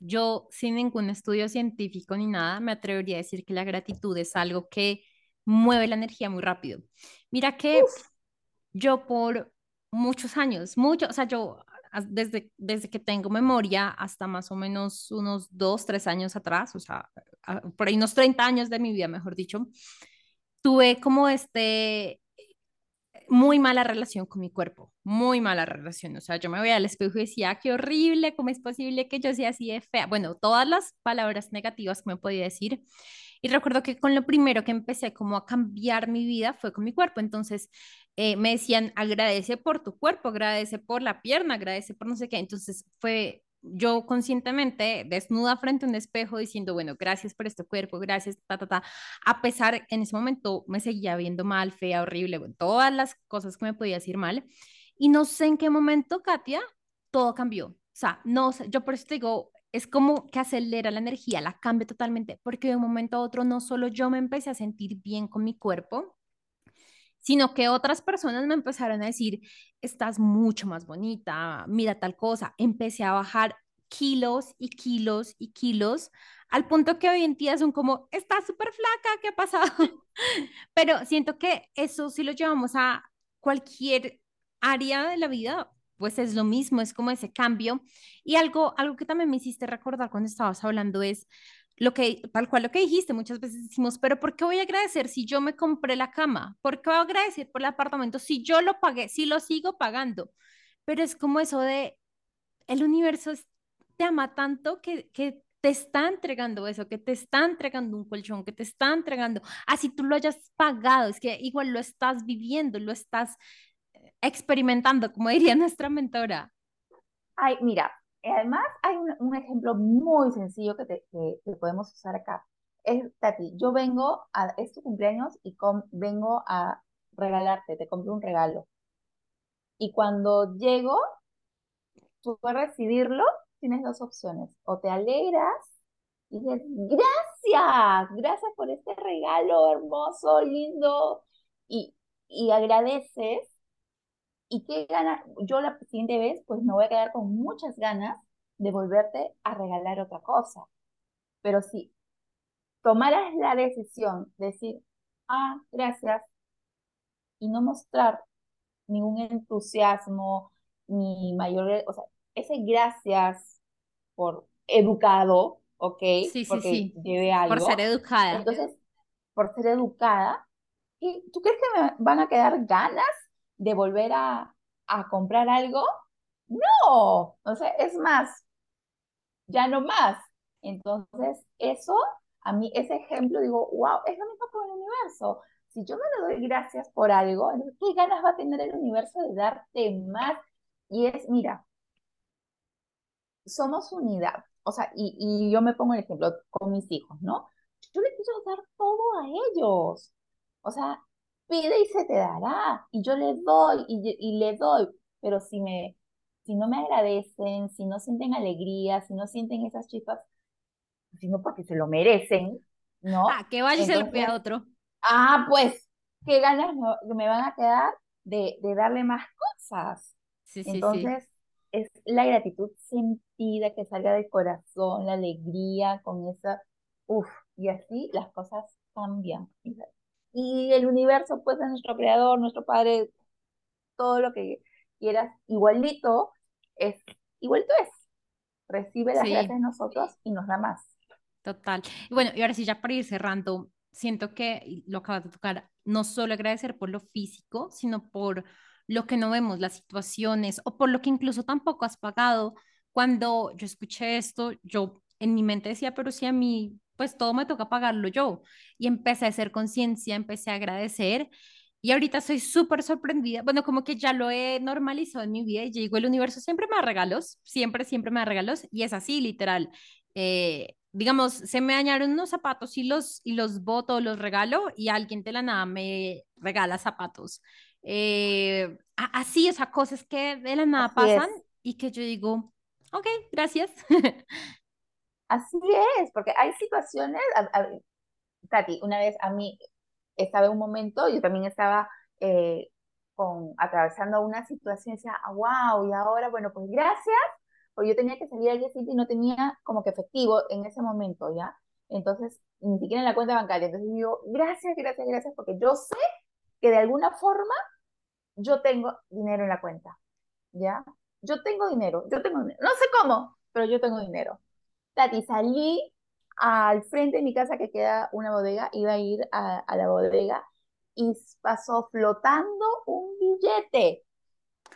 Yo, sin ningún estudio científico ni nada, me atrevería a decir que la gratitud es algo que mueve la energía muy rápido. Mira que yo por muchos años, mucho, o sea, yo desde, desde que tengo memoria hasta más o menos unos dos, tres años atrás, o sea, por ahí unos 30 años de mi vida, mejor dicho, tuve como este muy mala relación con mi cuerpo, muy mala relación. O sea, yo me veía al espejo y decía, qué horrible, ¿cómo es posible que yo sea así de fea? Bueno, todas las palabras negativas que me podía decir. Y recuerdo que con lo primero que empecé como a cambiar mi vida fue con mi cuerpo. Entonces eh, me decían, agradece por tu cuerpo, agradece por la pierna, agradece por no sé qué. Entonces fue yo conscientemente desnuda frente a un espejo diciendo, bueno, gracias por este cuerpo, gracias, ta, ta, ta, a pesar, en ese momento me seguía viendo mal, fea, horrible, bueno, todas las cosas que me podía decir mal. Y no sé en qué momento, Katia, todo cambió. O sea, no yo por eso te digo, es como que acelera la energía, la cambia totalmente, porque de un momento a otro no solo yo me empecé a sentir bien con mi cuerpo, sino que otras personas me empezaron a decir, estás mucho más bonita, mira tal cosa. Empecé a bajar kilos y kilos y kilos, al punto que hoy en día son como, estás súper flaca, ¿qué ha pasado? Pero siento que eso si lo llevamos a cualquier área de la vida, pues es lo mismo, es como ese cambio. Y algo, algo que también me hiciste recordar cuando estabas hablando es, lo que, tal cual lo que dijiste, muchas veces decimos, pero ¿por qué voy a agradecer si yo me compré la cama? ¿Por qué voy a agradecer por el apartamento si yo lo pagué, si lo sigo pagando? Pero es como eso de, el universo te ama tanto que, que te está entregando eso, que te está entregando un colchón, que te está entregando, así tú lo hayas pagado, es que igual lo estás viviendo, lo estás experimentando, como diría nuestra mentora. Ay, mira, además, hay un, ejemplo muy sencillo que, te, que, podemos usar acá. Es, Tati, yo vengo a, es tu cumpleaños y vengo a regalarte, te compro un regalo. Y cuando llego, tú puedes recibirlo, tienes dos opciones. O te alegras y dices, gracias, gracias por este regalo hermoso, lindo. Y, y agradeces ¿Y qué gana? Yo la siguiente vez, pues me voy a quedar con muchas ganas de volverte a regalar otra cosa. Pero si tomaras la decisión de decir, ah, gracias, y no mostrar ningún entusiasmo, ni mayor, o sea, ese gracias por educado, ¿ok? Sí, sí, sí. Lleve algo. Por ser educada. Entonces, por ser educada, ¿y tú crees que me van a quedar ganas de volver a, a comprar algo, no, o sea, es más, ya no más. Entonces, eso, a mí, ese ejemplo, digo, wow, es lo mismo con el universo. Si yo me le doy gracias por algo, ¿qué ganas va a tener el universo de darte más? Y es, mira, somos unidad. O sea, y, y yo me pongo el ejemplo con mis hijos, ¿no? Yo les quiero dar todo a ellos. O sea, pide y se te dará, y yo le doy y, y le doy, pero si, me, si no me agradecen, si no sienten alegría, si no sienten esas chispas, sino porque se lo merecen, ¿no? Ah, que vaya y se lo pida a otro. Ah, pues, qué ganas me, van a quedar de, de darle más cosas. Sí, sí, Entonces, es la gratitud sentida que salga del corazón, la alegría con esa, uff, y así las cosas cambian. Y el universo, pues, es nuestro creador, nuestro padre, todo lo que quieras, igualito, es, igualito es. Recibe las gracias de nosotros y nos da más. Total. Y bueno, y ahora sí, ya para ir cerrando, siento que lo acabas de tocar, no solo agradecer por lo físico, sino por lo que no vemos, las situaciones, o por lo que incluso tampoco has pagado. Cuando yo escuché esto, yo en mi mente decía, pero si a mí, pues todo me toca pagarlo yo. Y empecé a hacer conciencia, empecé a agradecer. Y ahorita soy súper sorprendida. Bueno, como que ya lo he normalizado en mi vida y digo, el universo siempre me da regalos, siempre, siempre me da regalos. Y es así, literal. Eh, digamos, se me dañaron unos zapatos y los, y los boto, los regalo y alguien de la nada me regala zapatos. Eh, así, o sea, cosas que de la nada pasan y que yo digo, ok, gracias. Así es, porque hay situaciones, Tati, una vez a mí estaba en un momento, yo también estaba eh, con, atravesando una situación decía, wow, y ahora, bueno, pues gracias, porque yo tenía que salir al día siguiente y no tenía como que efectivo en ese momento, ¿ya? Entonces, ni siquiera en la cuenta bancaria. Entonces digo, gracias, gracias, gracias, porque yo sé que de alguna forma yo tengo dinero en la cuenta, ¿ya? Yo tengo dinero, yo tengo dinero. No sé cómo, pero yo tengo dinero. Tati, salí al frente de mi casa que queda una bodega, iba a ir a, a la bodega y pasó flotando un billete.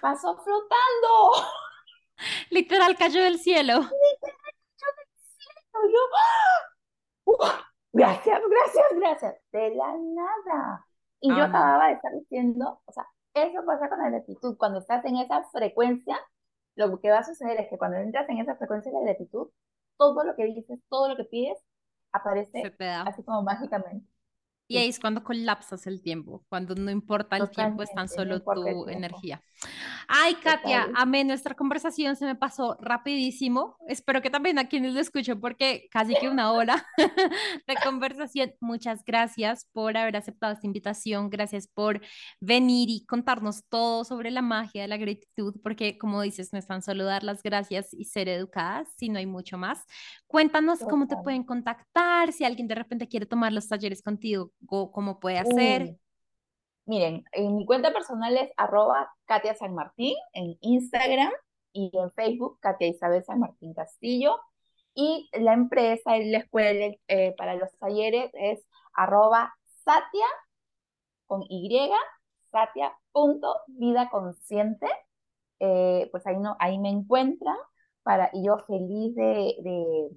Pasó flotando. Literal cayó del cielo. Literal cayó del cielo. Yo, ¡ah! gracias, gracias, gracias. De la nada. Y yo acababa de estar diciendo, o sea, eso pasa con la gratitud. Cuando estás en esa frecuencia, lo que va a suceder es que cuando entras en esa frecuencia de gratitud, todo lo que dices, todo lo que pides, aparece así como mágicamente. Y ahí es cuando colapsas el tiempo, cuando no importa el tiempo, es tan solo tu energía. Ay, Katia, amé nuestra conversación, se me pasó rapidísimo. Espero que también a quienes lo escuchen, porque casi que una hora de conversación. Muchas gracias por haber aceptado esta invitación, gracias por venir y contarnos todo sobre la magia de la gratitud, porque como dices, no es tan solo dar las gracias y ser educadas, sino hay mucho más. Cuéntanos cómo te pueden contactar, si alguien de repente quiere tomar los talleres contigo cómo puede hacer. miren, en mi cuenta personal es arroba Katia San Martín en Instagram y en Facebook Katia Isabel San Martín Castillo. Y la empresa la escuela eh, para los talleres es arroba Satia con Y, Satia punto vida consciente. Eh, pues ahí, no, ahí me encuentran para, y yo feliz de, de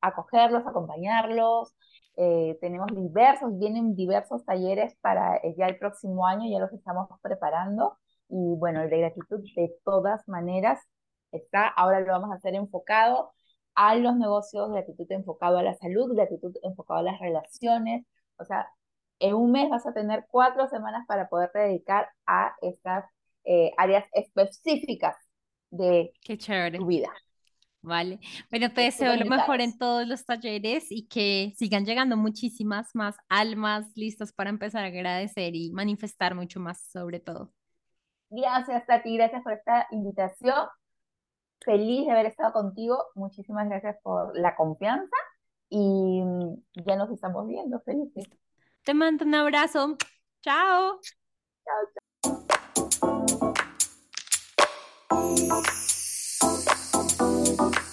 acogerlos, acompañarlos, eh, tenemos diversos, vienen diversos talleres para eh, ya el próximo año, ya los estamos preparando. Y bueno, el de gratitud de todas maneras está, ahora lo vamos a hacer enfocado a los negocios, gratitud enfocado a la salud, gratitud enfocado a las relaciones. O sea, en un mes vas a tener cuatro semanas para poderte dedicar a estas eh, áreas específicas de tu vida. Vale. Bueno, te deseo lo mejor en todos los talleres y que sigan llegando muchísimas más almas listas para empezar a agradecer y manifestar mucho más sobre todo. Gracias, Tati. Gracias por esta invitación. Feliz de haber estado contigo. Muchísimas gracias por la confianza y ya nos estamos viendo. Felices. Te mando un abrazo. Chao. Chao, chao. Thank you.